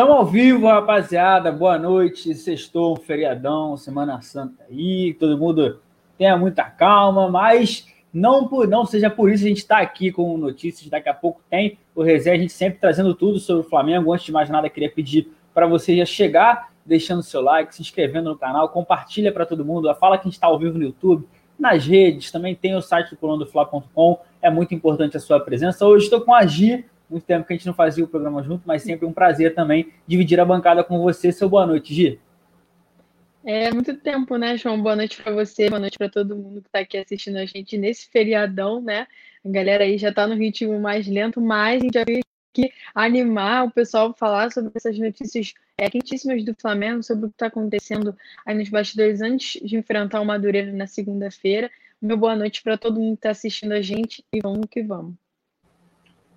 Estamos ao vivo, rapaziada. Boa noite. Sextou, um feriadão, Semana Santa aí. Todo mundo tenha muita calma, mas não, por, não seja por isso a gente está aqui com notícias. Daqui a pouco tem o resenha, a gente sempre trazendo tudo sobre o Flamengo. Antes de mais nada, queria pedir para você já chegar deixando seu like, se inscrevendo no canal, compartilha para todo mundo. Fala que a gente está ao vivo no YouTube, nas redes, também tem o site do colunadofla.com. É muito importante a sua presença. Hoje estou com a Gi muito tempo que a gente não fazia o programa junto, mas sempre um prazer também dividir a bancada com você. Seu boa noite, Gi. É muito tempo, né, João? Boa noite para você, boa noite para todo mundo que está aqui assistindo a gente nesse feriadão, né? A galera aí já está no ritmo mais lento, mas a gente já veio aqui animar o pessoal falar sobre essas notícias é, quentíssimas do Flamengo, sobre o que está acontecendo aí nos bastidores antes de enfrentar o Madureira na segunda-feira. Meu boa noite para todo mundo que está assistindo a gente e vamos que vamos.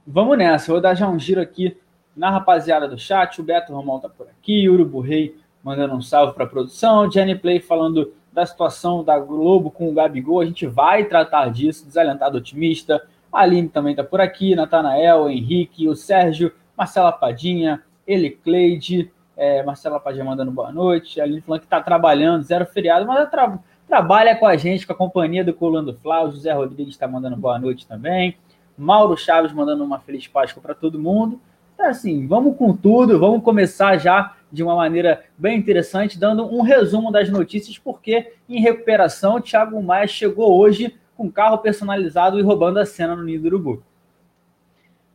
Vamos nessa, vou dar já um giro aqui na rapaziada do chat. O Beto Romão tá por aqui, Urubu Rei mandando um salve para a produção, Jenny Play falando da situação da Globo com o Gabigol. A gente vai tratar disso, desalentado otimista. A Aline também tá por aqui, Natanael, Henrique, o Sérgio, Marcela Padinha, Ele Cleide, é, Marcela Padinha mandando boa noite. A Aline falando que tá trabalhando, zero feriado, mas tra trabalha com a gente, com a companhia do Colando Flá. O José Rodrigues está mandando boa noite também. Mauro Chaves mandando uma feliz Páscoa para todo mundo. Então, assim, vamos com tudo, vamos começar já de uma maneira bem interessante, dando um resumo das notícias, porque em recuperação, Thiago Maia chegou hoje com carro personalizado e roubando a cena no Ninho do Urubu.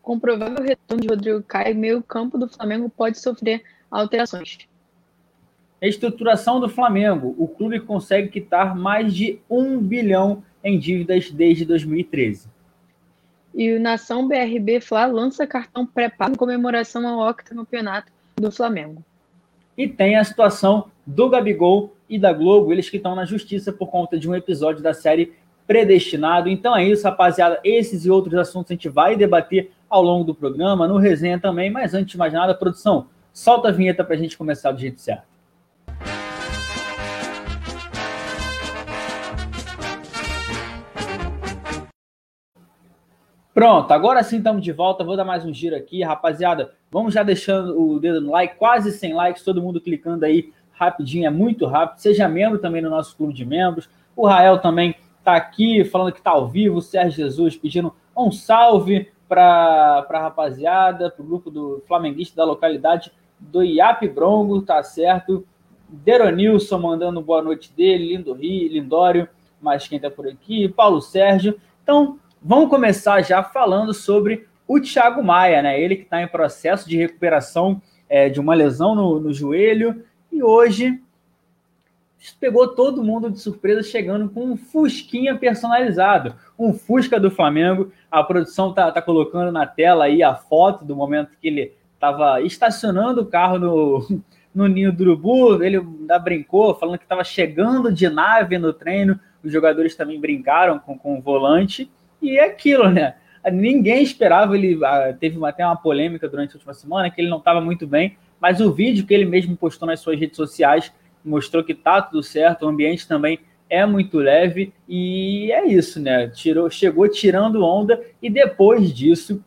Com provável retorno de Rodrigo Caio, meio campo do Flamengo pode sofrer alterações. Estruturação do Flamengo. O clube consegue quitar mais de um bilhão em dívidas desde 2013. E o Nação BRB Fla lança cartão pré-pago em comemoração ao octacampeonato do Flamengo. E tem a situação do Gabigol e da Globo, eles que estão na justiça por conta de um episódio da série Predestinado. Então é isso, rapaziada. Esses e outros assuntos a gente vai debater ao longo do programa, no resenha também. Mas antes de mais nada, produção, solta a vinheta para a gente começar do jeito certo. Pronto, agora sim estamos de volta. Vou dar mais um giro aqui, rapaziada. Vamos já deixando o dedo no like, quase 100 likes, todo mundo clicando aí rapidinho, é muito rápido. Seja membro também no nosso clube de membros. O Rael também está aqui falando que está ao vivo. O Sérgio Jesus pedindo um salve para a rapaziada, para o grupo do flamenguista da localidade do Iap Brongo, tá certo? Deronilson mandando boa noite dele, Lindo Rio, Lindório, mais quem está por aqui, Paulo Sérgio. Então, Vamos começar já falando sobre o Thiago Maia, né? Ele que está em processo de recuperação é, de uma lesão no, no joelho e hoje pegou todo mundo de surpresa chegando com um Fusquinha personalizado, um Fusca do Flamengo. A produção tá, tá colocando na tela aí a foto do momento que ele estava estacionando o carro no, no ninho do urubu. Ele ainda brincou, falando que estava chegando de nave no treino. Os jogadores também brincaram com, com o volante. E é aquilo, né? Ninguém esperava, ele ah, teve até uma polêmica durante a última semana que ele não estava muito bem, mas o vídeo que ele mesmo postou nas suas redes sociais mostrou que tá tudo certo, o ambiente também é muito leve e é isso, né? Tirou, chegou tirando onda e depois disso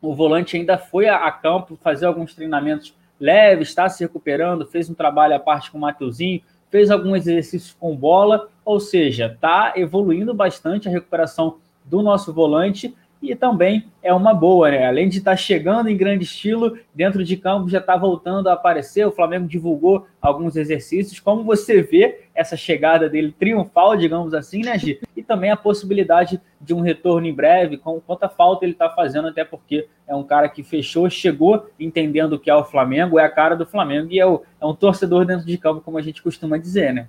o volante ainda foi a, a campo fazer alguns treinamentos leves, está se recuperando, fez um trabalho à parte com o Mateuzinho, fez alguns exercícios com bola, ou seja, está evoluindo bastante a recuperação do nosso volante e também é uma boa, né? Além de estar tá chegando em grande estilo, dentro de campo já está voltando a aparecer. O Flamengo divulgou alguns exercícios. Como você vê essa chegada dele triunfal, digamos assim, né, Gi? E também a possibilidade de um retorno em breve, com quanta falta ele está fazendo, até porque é um cara que fechou, chegou entendendo o que é o Flamengo, é a cara do Flamengo e é, o, é um torcedor dentro de campo, como a gente costuma dizer, né?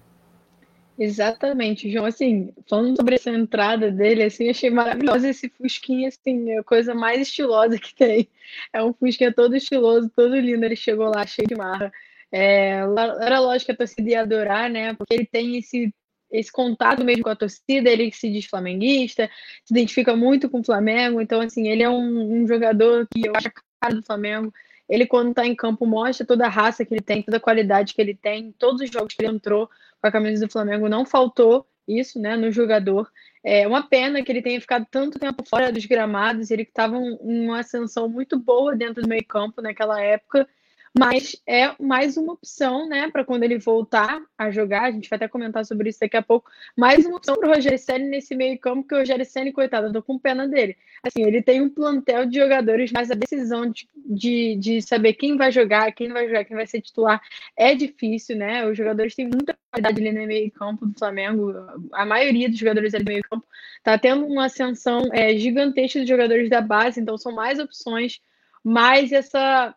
Exatamente, João. Assim, falando sobre essa entrada dele, assim, achei maravilhosa esse Fusquinha, assim, é a coisa mais estilosa que tem. É um Fusquinha todo estiloso, todo lindo. Ele chegou lá cheio de marra. É, era lógico que a torcida ia adorar, né? Porque ele tem esse, esse contato mesmo com a torcida, ele se diz flamenguista, se identifica muito com o Flamengo. Então, assim, ele é um, um jogador que eu acho a cara do Flamengo. Ele, quando está em campo, mostra toda a raça que ele tem, toda a qualidade que ele tem. Todos os jogos que ele entrou com a camisa do Flamengo não faltou isso, né, no jogador. É uma pena que ele tenha ficado tanto tempo fora dos gramados. Ele estava em uma ascensão muito boa dentro do meio-campo naquela época mas é mais uma opção, né, para quando ele voltar a jogar. A gente vai até comentar sobre isso daqui a pouco. Mais uma opção para o Rogério Senna nesse meio-campo, que o Rogério Senna, coitado, eu tô com pena dele. Assim, ele tem um plantel de jogadores, mas a decisão de, de, de saber quem vai jogar, quem vai jogar, quem vai ser titular é difícil, né? Os jogadores têm muita qualidade ali no meio-campo do Flamengo. A maioria dos jogadores ali no meio-campo tá tendo uma ascensão é, gigantesca dos jogadores da base, então são mais opções. Mas essa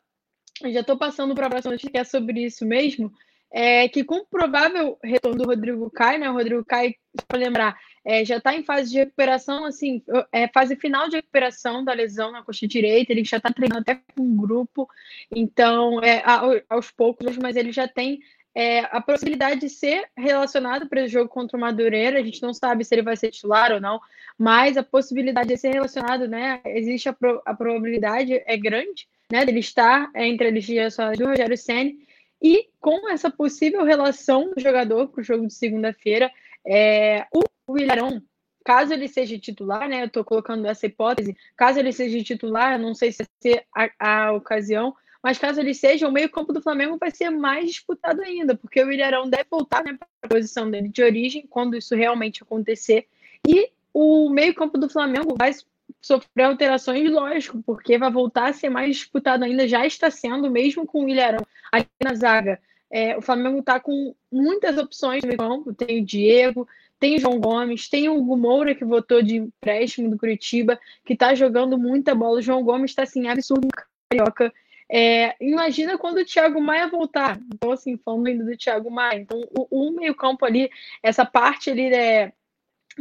já estou passando para a próxima notícia, que é sobre isso mesmo, é que com o provável retorno do Rodrigo Caio, né? O Rodrigo Caio, para lembrar, é, já está em fase de recuperação, assim, é fase final de recuperação da lesão na coxa direita, ele já está treinando até com um grupo, então, é, aos poucos, mas ele já tem é, a possibilidade de ser relacionado para o jogo contra o Madureira, a gente não sabe se ele vai ser titular ou não, mas a possibilidade de ser relacionado, né? Existe a, pro, a probabilidade, é grande, né, dele estar entre as ligações do Rogério Senni, e com essa possível relação do jogador para o jogo de segunda-feira, é, o Ilharão, caso ele seja titular, né, eu estou colocando essa hipótese, caso ele seja titular, não sei se vai ser a, a ocasião, mas caso ele seja, o meio-campo do Flamengo vai ser mais disputado ainda, porque o Ilharão deve voltar né, para a posição dele de origem, quando isso realmente acontecer, e o meio-campo do Flamengo vai sofrer alterações, lógico, porque vai voltar a ser mais disputado ainda, já está sendo, mesmo com o Ilharão aqui na zaga. É, o Flamengo está com muitas opções no campo, tem o Diego, tem o João Gomes, tem o Hugo Moura, que votou de empréstimo do Curitiba, que está jogando muita bola. O João Gomes está assim, absurdo carioca. É, imagina quando o Thiago Maia voltar. Então, assim, falando ainda do Thiago Maia. Então, o, o meio-campo ali, essa parte ali é,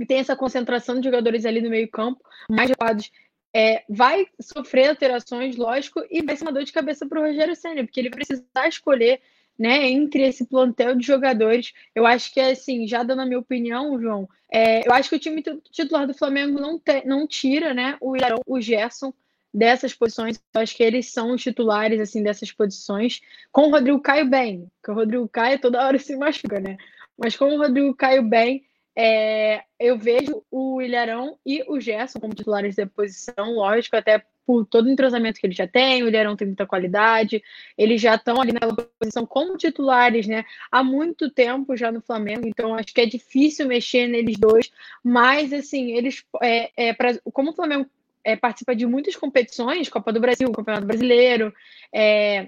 que tem essa concentração de jogadores ali no meio-campo, mais recuados, é, vai sofrer alterações, lógico, e vai ser uma dor de cabeça para o Rogério Senna, porque ele precisa escolher né, entre esse plantel de jogadores. Eu acho que, assim, já dando a minha opinião, João, é, eu acho que o time titular do Flamengo não, te, não tira né, o Ilharão, o Gerson dessas posições. Eu acho que eles são os titulares assim dessas posições. Com o Rodrigo Caio bem, porque o Rodrigo Caio toda hora se machuca, né? Mas com o Rodrigo Caio bem, é, eu vejo o Ilharão e o Gerson como titulares da posição, lógico, até por todo o entrosamento que ele já tem, o Ilharão tem muita qualidade, eles já estão ali naquela posição como titulares, né, há muito tempo já no Flamengo, então acho que é difícil mexer neles dois, mas assim, eles, é, é pra, como o Flamengo é, participa de muitas competições, Copa do Brasil, Campeonato Brasileiro, é,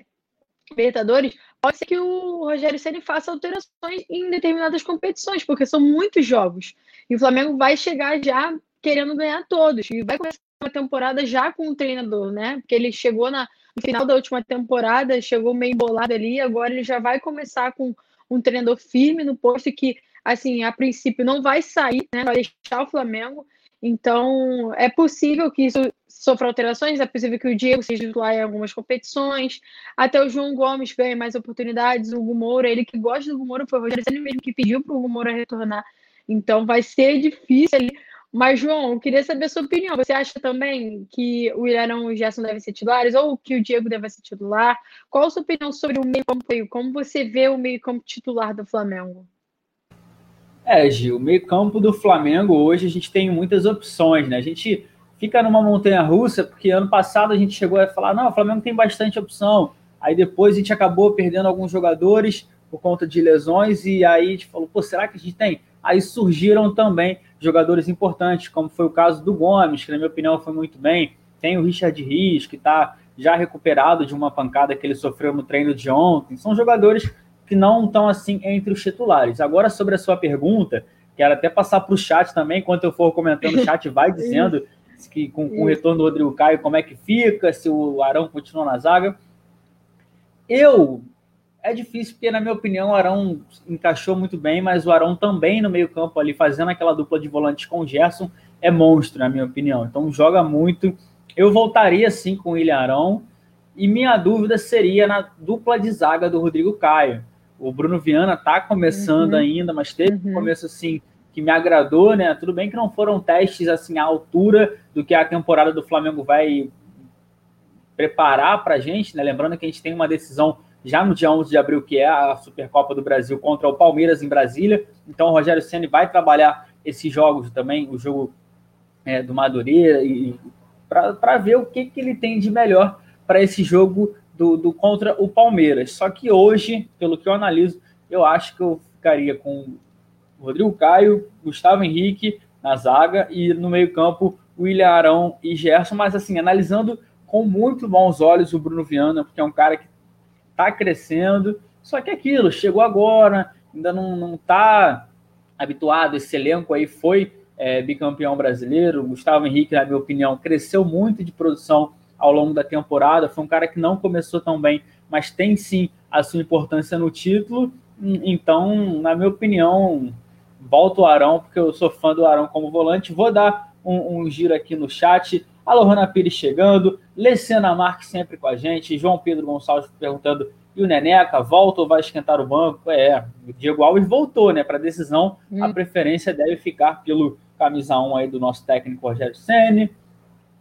Libertadores, pode ser que o Rogério Ceni faça alterações em determinadas competições, porque são muitos jogos. E o Flamengo vai chegar já querendo ganhar todos. E vai começar uma temporada já com o treinador, né? Porque ele chegou na, no final da última temporada, chegou meio embolado ali, agora ele já vai começar com um treinador firme no posto que, assim, a princípio não vai sair, né? Vai deixar o Flamengo. Então, é possível que isso sofra alterações, é possível que o Diego seja titular em algumas competições, até o João Gomes ganhe mais oportunidades, o Hugo Moura, ele que gosta do Hugo Moura, foi o Rogério ele mesmo que pediu para o Hugo Moura retornar. Então, vai ser difícil ali. Mas, João, eu queria saber a sua opinião. Você acha também que o Ilharão e o Gerson devem ser titulares ou que o Diego deve ser titular? Qual a sua opinião sobre o meio-campo? Como você vê o meio-campo titular do Flamengo? É, Gil, o meio-campo do Flamengo hoje a gente tem muitas opções, né? A gente fica numa montanha russa, porque ano passado a gente chegou a falar: não, o Flamengo tem bastante opção. Aí depois a gente acabou perdendo alguns jogadores por conta de lesões, e aí a gente falou: pô, será que a gente tem? Aí surgiram também jogadores importantes, como foi o caso do Gomes, que na minha opinião foi muito bem. Tem o Richard Rios, que está já recuperado de uma pancada que ele sofreu no treino de ontem. São jogadores que não estão assim entre os titulares. Agora, sobre a sua pergunta, quero até passar para o chat também, enquanto eu for comentando, o chat vai dizendo que com, com, o retorno do Rodrigo Caio, como é que fica, se o Arão continua na zaga. Eu é difícil porque, na minha opinião, o Arão encaixou muito bem, mas o Arão também no meio-campo ali, fazendo aquela dupla de volantes com o Gerson, é monstro, na minha opinião. Então joga muito. Eu voltaria sim com o William Arão. E minha dúvida seria na dupla de zaga do Rodrigo Caio. O Bruno Viana tá começando uhum. ainda, mas teve uhum. um começo assim que me agradou, né? Tudo bem que não foram testes assim à altura do que a temporada do Flamengo vai preparar para a gente, né? Lembrando que a gente tem uma decisão já no dia 11 de abril, que é a Supercopa do Brasil contra o Palmeiras em Brasília. Então o Rogério Ceni vai trabalhar esses jogos também, o jogo é, do Madureira, e para ver o que, que ele tem de melhor para esse jogo do, do, contra o Palmeiras. Só que hoje, pelo que eu analiso, eu acho que eu ficaria com Rodrigo Caio, Gustavo Henrique na zaga e no meio-campo William Arão e Gerson, mas assim, analisando com muito bons olhos o Bruno Viana, porque é um cara que está crescendo. Só que é aquilo, chegou agora, ainda não está habituado. Esse elenco aí foi é, bicampeão brasileiro. Gustavo Henrique, na minha opinião, cresceu muito de produção ao longo da temporada. Foi um cara que não começou tão bem, mas tem sim a sua importância no título. Então, na minha opinião, volto o Arão, porque eu sou fã do Arão como volante. Vou dar um, um giro aqui no chat. A Lohana Pires chegando, Lecena Marques sempre com a gente, João Pedro Gonçalves perguntando e o Neneca volta ou vai esquentar o banco? É, o Diego Alves voltou, né? Para decisão, hum. a preferência deve ficar pelo camisa 1 aí do nosso técnico Rogério Senni.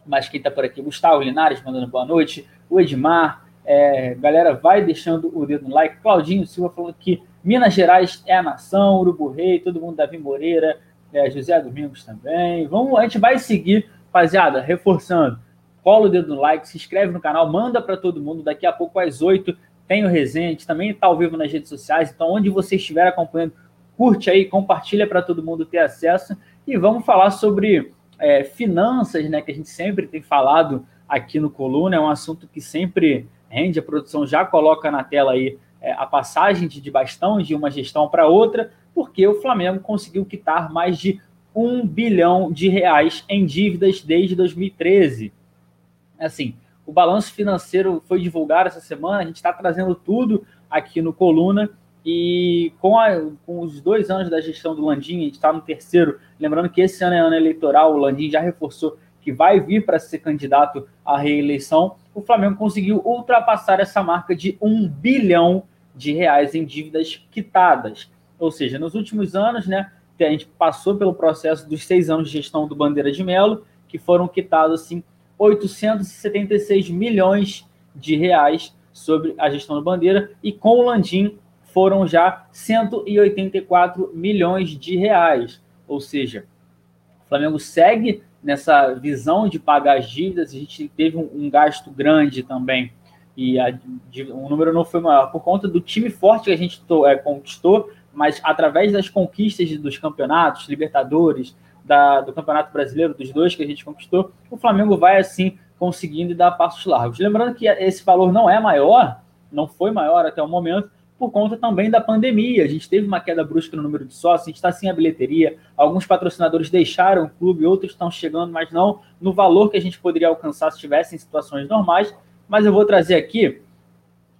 Mas quem tá por aqui? Gustavo Linares mandando boa noite. O Edmar. É, galera, vai deixando o dedo no like. Claudinho Silva falando que Minas Gerais é a nação, Urubu Rei, todo mundo, Davi Moreira, é, José Domingos também. Vamos, a gente vai seguir Rapaziada, reforçando, cola o dedo no like, se inscreve no canal, manda para todo mundo. Daqui a pouco, às 8, tem o Resende, também está ao vivo nas redes sociais. Então, onde você estiver acompanhando, curte aí, compartilha para todo mundo ter acesso. E vamos falar sobre é, finanças, né? Que a gente sempre tem falado aqui no Coluna, é um assunto que sempre rende, a produção já coloca na tela aí é, a passagem de, de bastão de uma gestão para outra, porque o Flamengo conseguiu quitar mais de um bilhão de reais em dívidas desde 2013. Assim, o balanço financeiro foi divulgado essa semana, a gente está trazendo tudo aqui no Coluna. E com, a, com, os dois anos da gestão do Landim, a gente está no terceiro. Lembrando que esse ano é ano eleitoral, o Landim já reforçou que vai vir para ser candidato à reeleição. O Flamengo conseguiu ultrapassar essa marca de um bilhão de reais em dívidas quitadas. Ou seja, nos últimos anos, né, a gente passou pelo processo dos seis anos de gestão do Bandeira de Melo, que foram quitados assim, 876 milhões de reais sobre a gestão do Bandeira, e com o Landim foram já 184 milhões de reais. Ou seja, o Flamengo segue nessa visão de pagar as dívidas, a gente teve um, um gasto grande também, e a, o número não foi maior, por conta do time forte que a gente to, é, conquistou, mas através das conquistas dos campeonatos, Libertadores, da, do Campeonato Brasileiro, dos dois que a gente conquistou, o Flamengo vai assim conseguindo dar passos largos. Lembrando que esse valor não é maior, não foi maior até o momento, por conta também da pandemia. A gente teve uma queda brusca no número de sócios, a gente está sem a bilheteria, alguns patrocinadores deixaram o clube, outros estão chegando, mas não no valor que a gente poderia alcançar se tivesse em situações normais. Mas eu vou trazer aqui,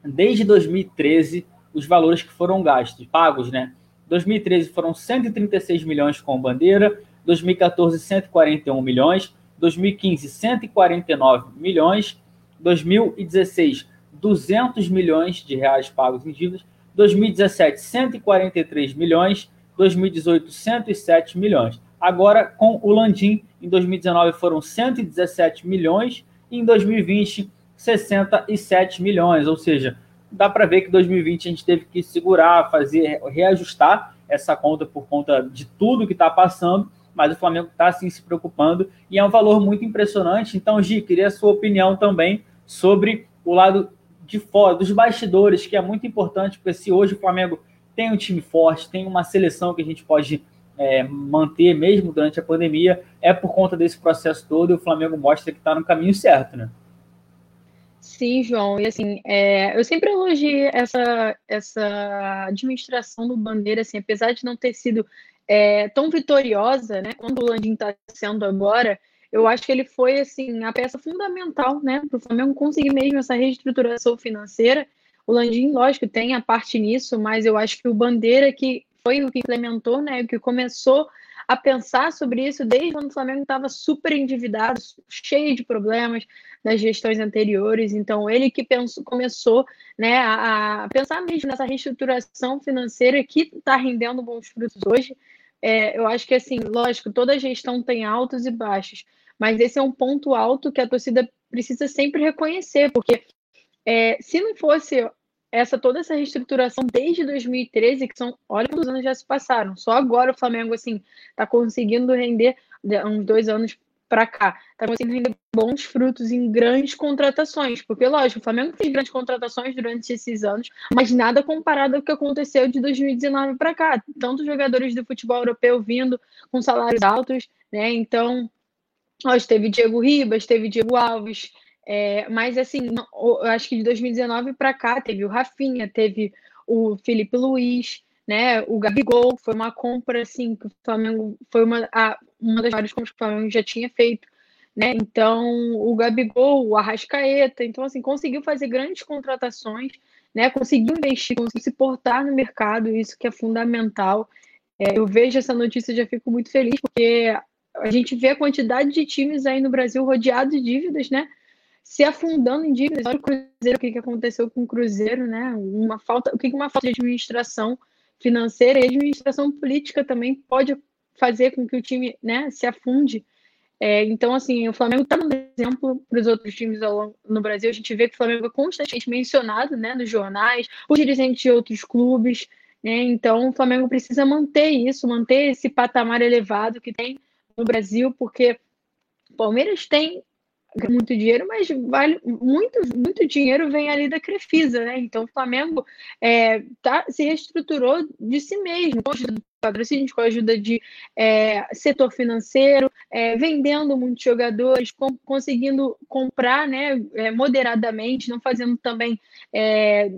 desde 2013, os valores que foram gastos, pagos, né? 2013 foram 136 milhões com bandeira, 2014 141 milhões, 2015 149 milhões, 2016 200 milhões de reais pagos em dívidas, 2017 143 milhões, 2018 107 milhões. Agora com o Landim em 2019 foram 117 milhões e em 2020 67 milhões, ou seja, dá para ver que 2020 a gente teve que segurar, fazer, reajustar essa conta por conta de tudo que está passando, mas o Flamengo está assim se preocupando e é um valor muito impressionante. Então, Gi, queria a sua opinião também sobre o lado de fora, dos bastidores, que é muito importante, porque se hoje o Flamengo tem um time forte, tem uma seleção que a gente pode é, manter mesmo durante a pandemia, é por conta desse processo todo e o Flamengo mostra que está no caminho certo, né? Sim, João, e assim, é, eu sempre elogiei essa, essa administração do Bandeira, assim, apesar de não ter sido é, tão vitoriosa, né, quanto o Landim está sendo agora, eu acho que ele foi, assim, a peça fundamental, né, para o Flamengo conseguir mesmo essa reestruturação financeira, O Landim, lógico, tem a parte nisso, mas eu acho que o Bandeira que foi o que implementou, né, o que começou a pensar sobre isso desde quando o Flamengo estava super endividado, cheio de problemas das gestões anteriores. Então, ele que pensou, começou né, a, a, pensar mesmo nessa reestruturação financeira que está rendendo bons frutos hoje. É, eu acho que, assim, lógico, toda gestão tem altos e baixos, mas esse é um ponto alto que a torcida precisa sempre reconhecer, porque é, se não fosse essa toda essa reestruturação desde 2013, que são, olha quantos anos já se passaram. Só agora o Flamengo assim está conseguindo render uns dois anos para cá, está conseguindo render bons frutos em grandes contratações, porque lógico, o Flamengo fez grandes contratações durante esses anos, mas nada comparado ao que aconteceu de 2019 para cá. Tantos jogadores do futebol europeu vindo com salários altos, né? Então, ó, teve Diego Ribas, teve Diego Alves, é, mas assim, eu acho que de 2019 para cá teve o Rafinha, teve o Felipe Luiz, né? O Gabigol foi uma compra assim que o Flamengo foi uma, a, uma das várias compras que o Flamengo já tinha feito, né? Então o Gabigol, o Arrascaeta, então assim conseguiu fazer grandes contratações, né? Conseguiu investir, conseguiu se portar no mercado, isso que é fundamental. É, eu vejo essa notícia e já fico muito feliz porque a gente vê a quantidade de times aí no Brasil rodeados de dívidas, né? se afundando em dívidas. Olha o Cruzeiro, o que, aconteceu com o Cruzeiro, né? Uma falta, o que, que uma falta de administração financeira e administração política também pode fazer com que o time né, se afunde. É, então, assim, o Flamengo está dando exemplo para os outros times no Brasil. A gente vê que o Flamengo é constantemente mencionado né, nos jornais, os dirigentes de outros clubes. Né? Então, o Flamengo precisa manter isso, manter esse patamar elevado que tem no Brasil, porque o Palmeiras tem muito dinheiro, mas vale muito, muito dinheiro vem ali da Crefisa, né? Então o Flamengo é, tá, se reestruturou de si mesmo, com a ajuda do patrocínio, com a ajuda de é, setor financeiro, é, vendendo muitos jogadores, com, conseguindo comprar né, é, moderadamente, não fazendo também é,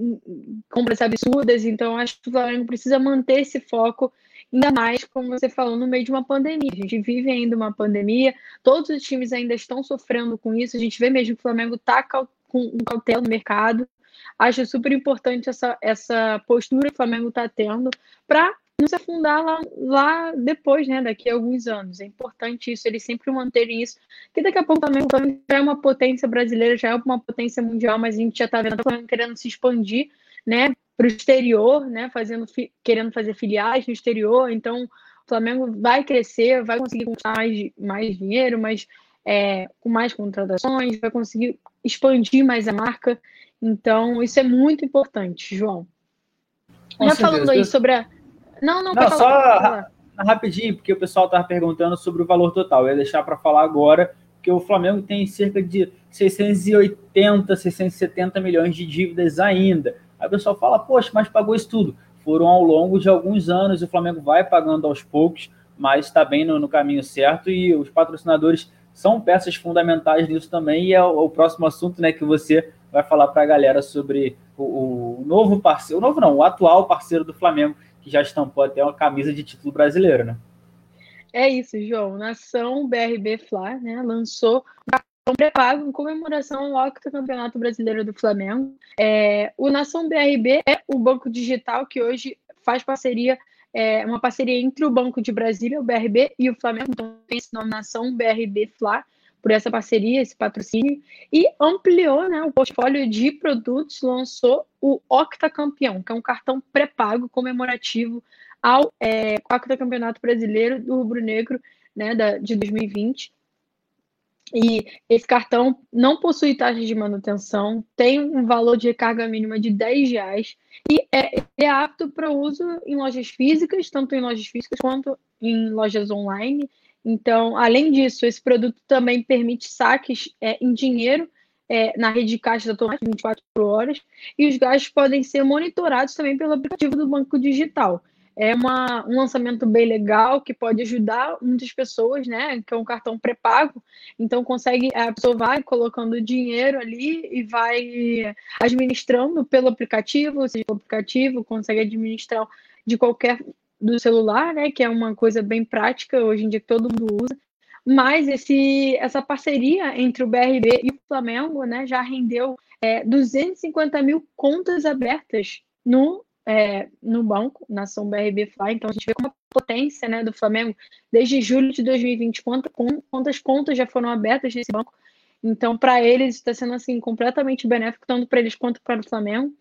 compras absurdas. Então acho que o Flamengo precisa manter esse foco Ainda mais, como você falou, no meio de uma pandemia. A gente vive ainda uma pandemia, todos os times ainda estão sofrendo com isso. A gente vê mesmo que o Flamengo está com cautela no mercado. Acho super importante essa, essa postura que o Flamengo está tendo para não se afundar lá, lá, depois, né? Daqui a alguns anos. É importante isso, eles sempre manterem isso. Que daqui a pouco também o Flamengo já é uma potência brasileira, já é uma potência mundial, mas a gente já está vendo o Flamengo querendo se expandir, né? Para o exterior, né, fazendo, querendo fazer filiais no exterior. Então, o Flamengo vai crescer, vai conseguir conquistar mais, mais dinheiro, mas é, com mais contratações, vai conseguir expandir mais a marca. Então, isso é muito importante, João. Com Já falando aí sobre a. Não, não, não só falar. rapidinho, porque o pessoal estava perguntando sobre o valor total. Eu ia deixar para falar agora, porque o Flamengo tem cerca de 680, 670 milhões de dívidas ainda. Aí o pessoal fala, poxa, mas pagou isso tudo. Foram ao longo de alguns anos, o Flamengo vai pagando aos poucos, mas está bem no, no, caminho certo e os patrocinadores são peças fundamentais nisso também. E é o, o próximo assunto né, que você vai falar para a galera sobre o, o, novo parceiro, o novo não, o atual parceiro do Flamengo, que já estampou até uma camisa de título brasileiro, né? É isso, João. Nação BRB Fla, né, lançou Nação pré-pago em comemoração ao Campeonato Brasileiro do Flamengo. É, o Nação BRB é o banco digital que hoje faz parceria, é, uma parceria entre o Banco de Brasília, o BRB, e o Flamengo. Então tem esse nome Nação BRB Fla por essa parceria, esse patrocínio, e ampliou né, o portfólio de produtos, lançou o Octacampeão, que é um cartão pré-pago comemorativo ao é, Campeonato Brasileiro do Rubro Negro né, da, de 2020. E esse cartão não possui taxa de manutenção, tem um valor de recarga mínima de 10 reais e é, é apto para uso em lojas físicas, tanto em lojas físicas quanto em lojas online. Então, além disso, esse produto também permite saques é, em dinheiro é, na rede de caixa automática 24 horas e os gastos podem ser monitorados também pelo aplicativo do Banco Digital é uma, um lançamento bem legal que pode ajudar muitas pessoas, né? Que é um cartão pré-pago, então consegue a pessoa vai colocando dinheiro ali e vai administrando pelo aplicativo, ou seja, o aplicativo consegue administrar de qualquer do celular, né? Que é uma coisa bem prática hoje em dia que todo mundo usa. mas esse, essa parceria entre o BRB e o Flamengo né, já rendeu é, 250 mil contas abertas no, é, no banco, na ação BRB Fly. Então a gente vê como a potência né, do Flamengo, desde julho de 2020, quantas, contas já foram abertas nesse banco. Então, para eles, está sendo assim completamente benéfico, tanto para eles quanto para o Flamengo.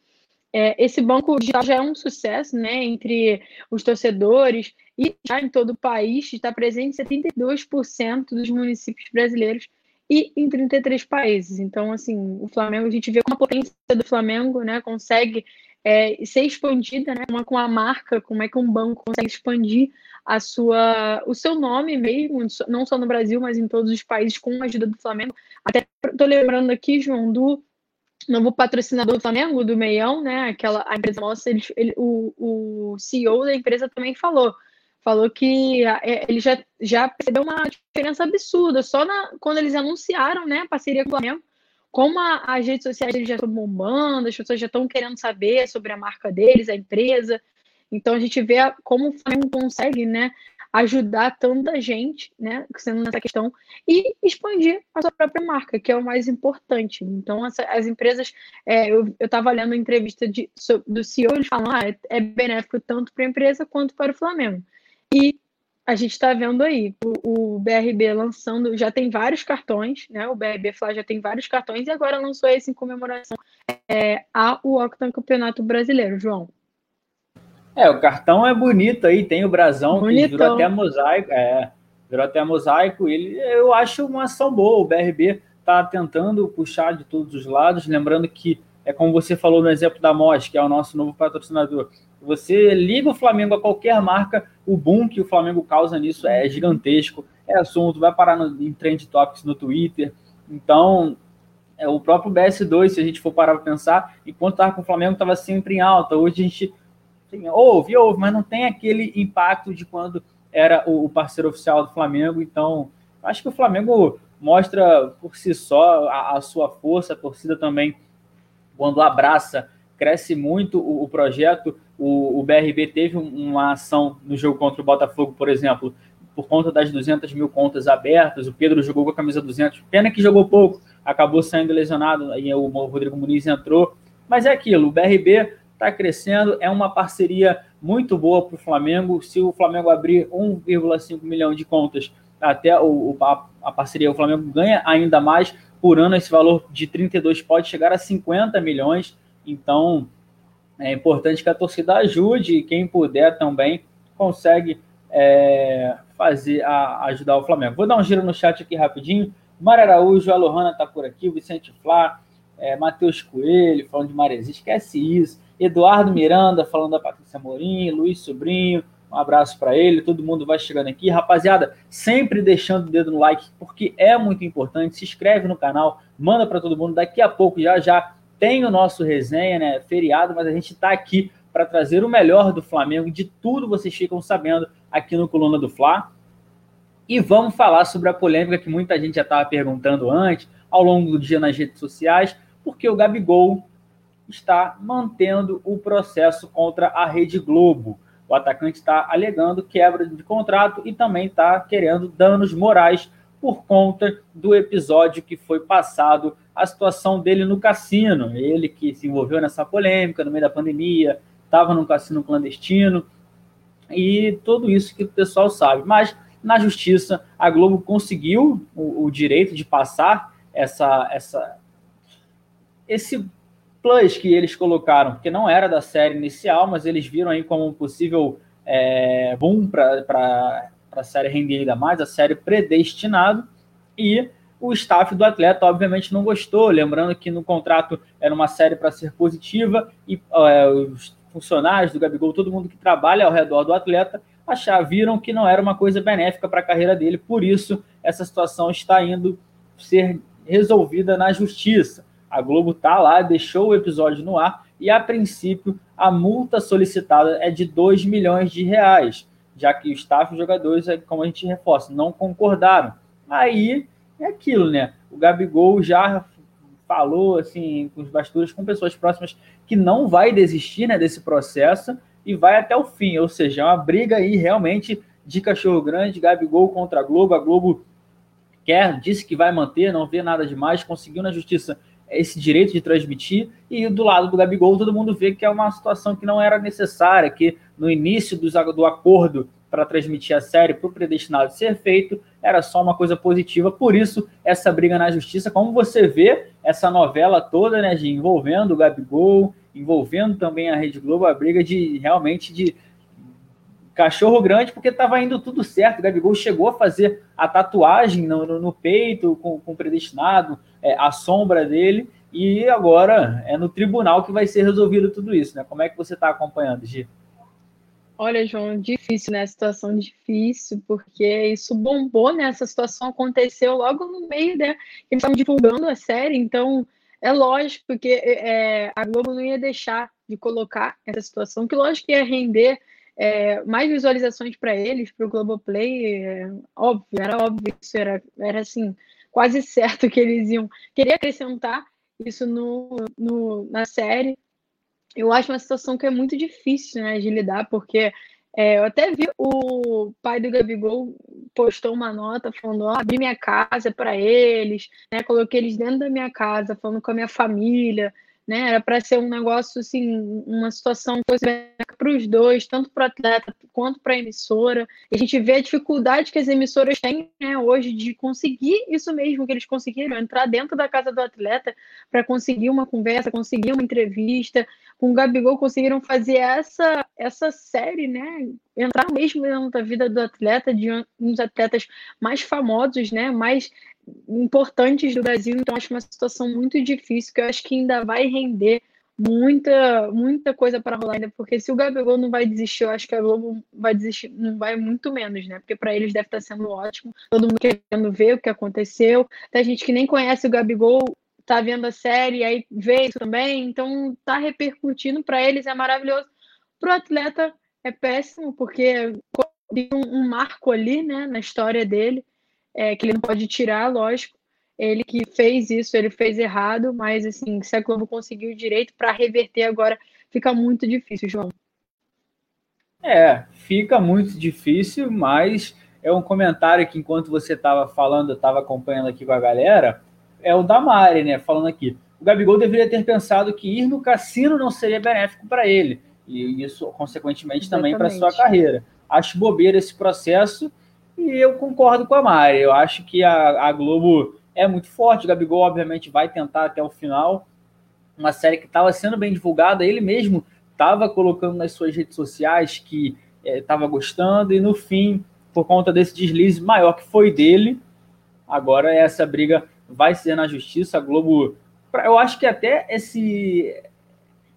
É, esse banco digital já é um sucesso né, entre os torcedores e já em todo o país está presente em 72% dos municípios brasileiros e em 33 países. Então, assim, o Flamengo, a gente vê como a potência do Flamengo né, consegue é, ser expandida, né, com a marca, como é que um banco consegue expandir a sua, o seu nome mesmo, não só no Brasil, mas em todos os países, com a ajuda do Flamengo. Até estou lembrando aqui, João, do novo patrocinador do Flamengo, do Meião, né? Aquela a empresa nossa, ele, ele, o, o CEO da empresa também falou. Falou que é, ele já, já percebeu uma diferença absurda só na, quando eles anunciaram né, a parceria com o Flamengo. Como as redes sociais já estão bombando, as pessoas já estão querendo saber sobre a marca deles, a empresa. Então a gente vê como o Flamengo consegue né, ajudar tanta gente, né, sendo nessa questão, e expandir a sua própria marca, que é o mais importante. Então, as, as empresas, é, eu estava lendo uma entrevista de, do CEO, eles falam, ah, é, é benéfico tanto para a empresa quanto para o Flamengo. E a gente está vendo aí o, o, BRB lançando, já tem vários cartões, né? O BRB Fla já tem vários cartões e agora lançou esse em comemoração é, ao Octan Campeonato Brasileiro, João. É, o cartão é bonito aí, tem o brasão, que virou até mosaico. É, virou até mosaico. Ele, eu acho uma ação boa. O BRB está tentando puxar de todos os lados. Lembrando que, é como você falou no exemplo da MOS, que é o nosso novo patrocinador. Você liga o Flamengo a qualquer marca, o boom que o Flamengo causa nisso é gigantesco. É assunto, vai parar no, em Trend Topics no Twitter. Então, é, o próprio BS2, se a gente for parar para pensar, enquanto estava com o Flamengo, estava sempre em alta. Hoje a gente Sim, houve, houve, mas não tem aquele impacto de quando era o, o parceiro oficial do Flamengo. Então, acho que o Flamengo mostra por si só a, a sua força, a torcida também, quando abraça, cresce muito o, o projeto. O, o, BRB teve uma ação no jogo contra o Botafogo, por exemplo, por conta das 200 mil contas abertas. O Pedro jogou com a camisa 200, pena que jogou pouco, acabou saindo lesionado. Aí o Rodrigo Muniz entrou. Mas é aquilo, o BRB está crescendo, é uma parceria muito boa para o Flamengo. Se o Flamengo abrir 1,5 milhão de contas até o, a, a, parceria, o Flamengo ganha ainda mais por ano. Esse valor de 32 pode chegar a 50 milhões. Então é importante que a torcida ajude e quem puder também consegue é, fazer a, ajudar o Flamengo. Vou dar um giro no chat aqui rapidinho. Mara Araújo, a Lohana está por aqui, Vicente Flá, é, Matheus Coelho, falando de Maresia, esquece isso. Eduardo Miranda falando da Patrícia Morim, Luiz Sobrinho, um abraço para ele, todo mundo vai chegando aqui. Rapaziada, sempre deixando o dedo no like, porque é muito importante. Se inscreve no canal, manda para todo mundo. Daqui a pouco já já tem o nosso resenha, né? Feriado, mas a gente está aqui para trazer o melhor do Flamengo, de tudo vocês ficam sabendo aqui no Coluna do Fla. E vamos falar sobre a polêmica que muita gente já estava perguntando antes, ao longo do dia nas redes sociais, porque o Gabigol está mantendo o processo contra a Rede Globo. O atacante está alegando quebra de contrato e também está querendo danos morais por conta do episódio que foi passado, a situação dele no cassino. Ele que se envolveu nessa polêmica no meio da pandemia, estava num cassino clandestino e tudo isso que o pessoal sabe. Mas na justiça, a Globo conseguiu o, o direito de passar essa, essa, esse plus que eles colocaram, que não era da série inicial, mas eles viram aí como um possível é, boom para a série render ainda mais, a série predestinado, e o staff do atleta, obviamente, não gostou, lembrando que no contrato era uma série para ser positiva, e é, os funcionários do Gabigol, todo mundo que trabalha ao redor do atleta, achar, viram que não era uma coisa benéfica para a carreira dele, por isso essa situação está indo ser resolvida na justiça. A Globo tá lá, deixou o episódio no ar e, a princípio, a multa solicitada é de 2 milhões de reais, já que o staff e os jogadores, é como a gente reforça, não concordaram. Aí é aquilo, né? O Gabigol já falou assim com os bastidores, com pessoas próximas, que não vai desistir né, desse processo e vai até o fim. Ou seja, é uma briga aí realmente de cachorro grande, Gabigol contra a Globo. A Globo quer, disse que vai manter, não vê nada demais, conseguiu na justiça esse direito de transmitir, e do lado do Gabigol todo mundo vê que é uma situação que não era necessária, que no início do, do acordo para transmitir a série para o predestinado ser feito, era só uma coisa positiva, por isso essa briga na justiça, como você vê essa novela toda, né, de envolvendo o Gabigol, envolvendo também a Rede Globo, a briga de realmente de cachorro grande, porque estava indo tudo certo. O Gabigol chegou a fazer a tatuagem no, no, no peito com, com o predestinado, é, a sombra dele, e agora é no tribunal que vai ser resolvido tudo isso, né? Como é que você está acompanhando, Gi? Olha, João, difícil, né? Situação difícil, porque isso bombou, né? Essa situação aconteceu logo no meio, né? Eles estavam divulgando a série, então é lógico que é, a Globo não ia deixar de colocar essa situação, que lógico que ia render é, mais visualizações para eles, para o Globoplay, é, óbvio, era óbvio, isso era, era assim, quase certo que eles iam querer acrescentar isso no, no, na série. Eu acho uma situação que é muito difícil né, de lidar, porque é, eu até vi o pai do Gabigol postou uma nota falando: oh, abri minha casa para eles, né, coloquei eles dentro da minha casa, falando com a minha família né? Era para ser um negócio assim, uma situação para os dois, tanto para o atleta quanto para a emissora. E a gente vê a dificuldade que as emissoras têm né, hoje de conseguir isso mesmo que eles conseguiram, entrar dentro da casa do atleta para conseguir uma conversa, conseguir uma entrevista. Com o Gabigol conseguiram fazer essa, essa série, né? Entrar mesmo dentro da vida do atleta, de uns atletas mais famosos, né? Mais importantes do Brasil, então acho uma situação muito difícil, que eu acho que ainda vai render muita muita coisa para rolar ainda, porque se o Gabigol não vai desistir, eu acho que a Globo vai desistir, não vai muito menos, né? Porque para eles deve estar sendo ótimo, todo mundo querendo ver o que aconteceu. Tem gente que nem conhece o Gabigol, tá vendo a série, aí vê isso também, então tá repercutindo para eles, é maravilhoso. Pro atleta é péssimo, porque tem um, um marco ali, né, na história dele é, que ele não pode tirar, lógico. Ele que fez isso, ele fez errado, mas assim, se a Globo conseguiu o direito para reverter agora, fica muito difícil, João. É, fica muito difícil, mas é um comentário que enquanto você estava falando, eu estava acompanhando aqui com a galera, é o da Mari, né? Falando aqui. O Gabigol deveria ter pensado que ir no cassino não seria benéfico para ele. E isso, consequentemente, também para sua carreira. Acho bobeira esse processo e eu concordo com a Mari. Eu acho que a, a Globo é muito forte. O Gabigol, obviamente, vai tentar até o final. Uma série que estava sendo bem divulgada. Ele mesmo estava colocando nas suas redes sociais que estava é, gostando. E no fim, por conta desse deslize maior que foi dele, agora essa briga vai ser na justiça. A Globo. Eu acho que até esse,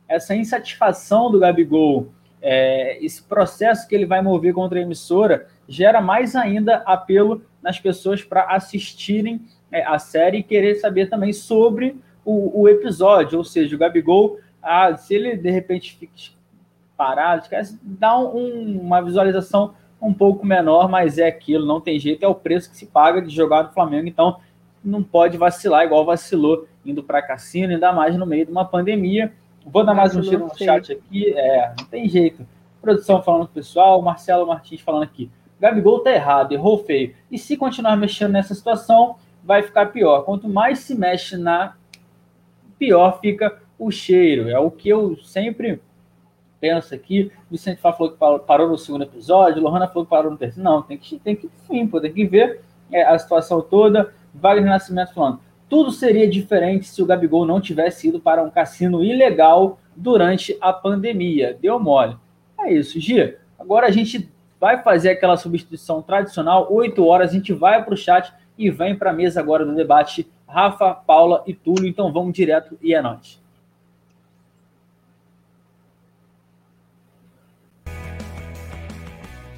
essa insatisfação do Gabigol, é, esse processo que ele vai mover contra a emissora, gera mais ainda apelo nas pessoas para assistirem é, a série e querer saber também sobre o, o episódio. Ou seja, o Gabigol, ah, se ele de repente fica parado, esquece, dá um, uma visualização um pouco menor, mas é aquilo, não tem jeito, é o preço que se paga de jogar no Flamengo, então não pode vacilar igual vacilou indo para cassino, ainda mais no meio de uma pandemia. Vou dar mais um tiro no chat aqui, é, não tem jeito. Produção falando pessoal, Marcelo Martins falando aqui. Gabigol tá errado, errou feio. E se continuar mexendo nessa situação, vai ficar pior. Quanto mais se mexe na, pior fica o cheiro. É o que eu sempre penso aqui. Vicente falou que parou no segundo episódio, Lohana falou que parou no terceiro. Não, tem que, tem que sim, pô, tem que ver é, a situação toda. Wagner Nascimento falando. Tudo seria diferente se o Gabigol não tivesse ido para um cassino ilegal durante a pandemia. Deu mole. É isso, Gia. Agora a gente vai fazer aquela substituição tradicional, 8 horas, a gente vai para o chat e vem para a mesa agora do debate Rafa, Paula e Túlio. Então vamos direto e é nóis.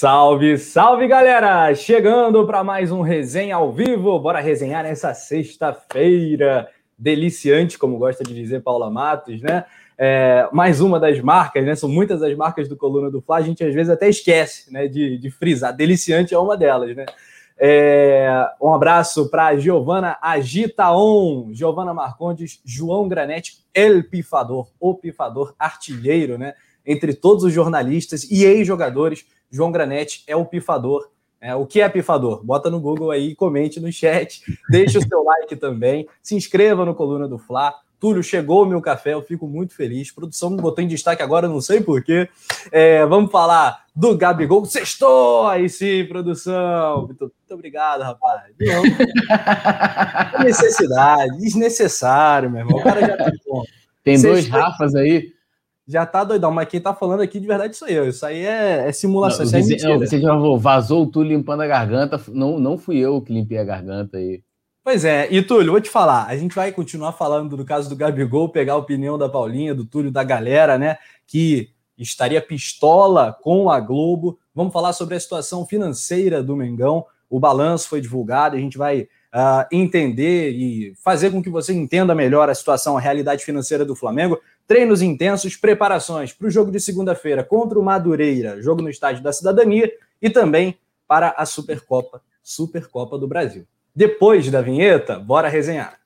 Salve, salve galera! Chegando para mais um resenha ao vivo. Bora resenhar nessa sexta-feira deliciante, como gosta de dizer Paula Matos, né? É, mais uma das marcas, né? São muitas as marcas do Coluna do Fla, a gente às vezes até esquece né, de, de frisar. Deliciante é uma delas, né? É, um abraço para Giovana Agitaon, Giovana Marcondes, João Granete, El Pifador, o Pifador artilheiro, né? Entre todos os jornalistas e ex-jogadores, João Granete é o Pifador. É, o que é pifador? Bota no Google aí, comente no chat, deixe o seu like também, se inscreva no Coluna do Fla. Túlio, chegou o meu café, eu fico muito feliz. Produção me botou em destaque agora, não sei porquê. É, vamos falar do Gabigol. Sextou! Aí sim, produção. Muito, muito obrigado, rapaz. Não, necessidade, desnecessário, meu irmão. O cara já tá bom. Tem Sextou. dois Rafas aí. Já tá doidão, mas quem tá falando aqui de verdade sou eu. Isso aí é, é simulação, não, isso aí é Você já vazou o Túlio limpando a garganta. Não, não fui eu que limpei a garganta aí. Pois é, e Túlio, vou te falar, a gente vai continuar falando do caso do Gabigol, pegar a opinião da Paulinha, do Túlio, da galera, né, que estaria pistola com a Globo. Vamos falar sobre a situação financeira do Mengão. O balanço foi divulgado, a gente vai uh, entender e fazer com que você entenda melhor a situação, a realidade financeira do Flamengo. Treinos intensos, preparações para o jogo de segunda-feira contra o Madureira, jogo no Estádio da Cidadania, e também para a Supercopa, Supercopa do Brasil. Depois da vinheta, bora resenhar.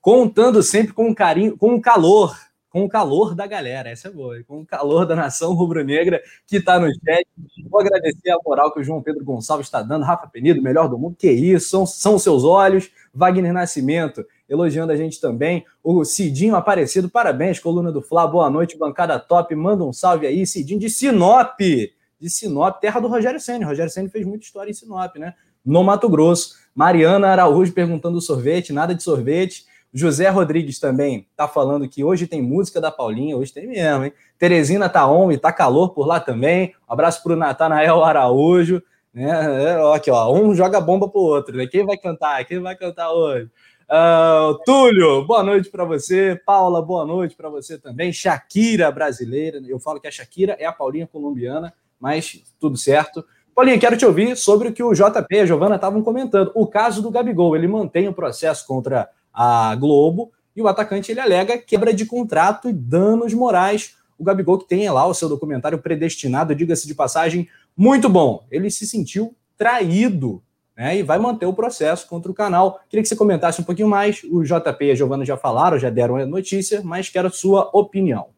Contando sempre com o carinho, com o calor, com o calor da galera, essa é boa, com o calor da nação rubro-negra que está no chat. Vou agradecer a moral que o João Pedro Gonçalves está dando, Rafa Penido, melhor do mundo, que isso, são, são seus olhos, Wagner Nascimento, elogiando a gente também. O Cidinho Aparecido, parabéns, coluna do Fla, boa noite, bancada top. Manda um salve aí, Cidinho de Sinop, de Sinop, terra do Rogério Senna. Rogério Senna fez muita história em Sinop, né? No Mato Grosso. Mariana Araújo perguntando sorvete, nada de sorvete. José Rodrigues também tá falando que hoje tem música da Paulinha, hoje tem mesmo, hein? Teresina tá on e tá calor por lá também. Um abraço pro Natanael Araújo, né? É, aqui, ó, um joga bomba pro outro, né? Quem vai cantar? Quem vai cantar hoje? Uh, Túlio, boa noite para você. Paula, boa noite para você também. Shakira brasileira. Eu falo que a Shakira é a Paulinha colombiana, mas tudo certo. Paulinha, quero te ouvir sobre o que o JP e a Giovana estavam comentando. O caso do Gabigol, ele mantém o processo contra a Globo e o atacante ele alega quebra de contrato e danos morais. O Gabigol que tem lá o seu documentário predestinado, diga-se de passagem, muito bom. Ele se sentiu traído né, e vai manter o processo contra o canal. Queria que você comentasse um pouquinho mais. O JP e a Giovana já falaram, já deram a notícia, mas quero a sua opinião.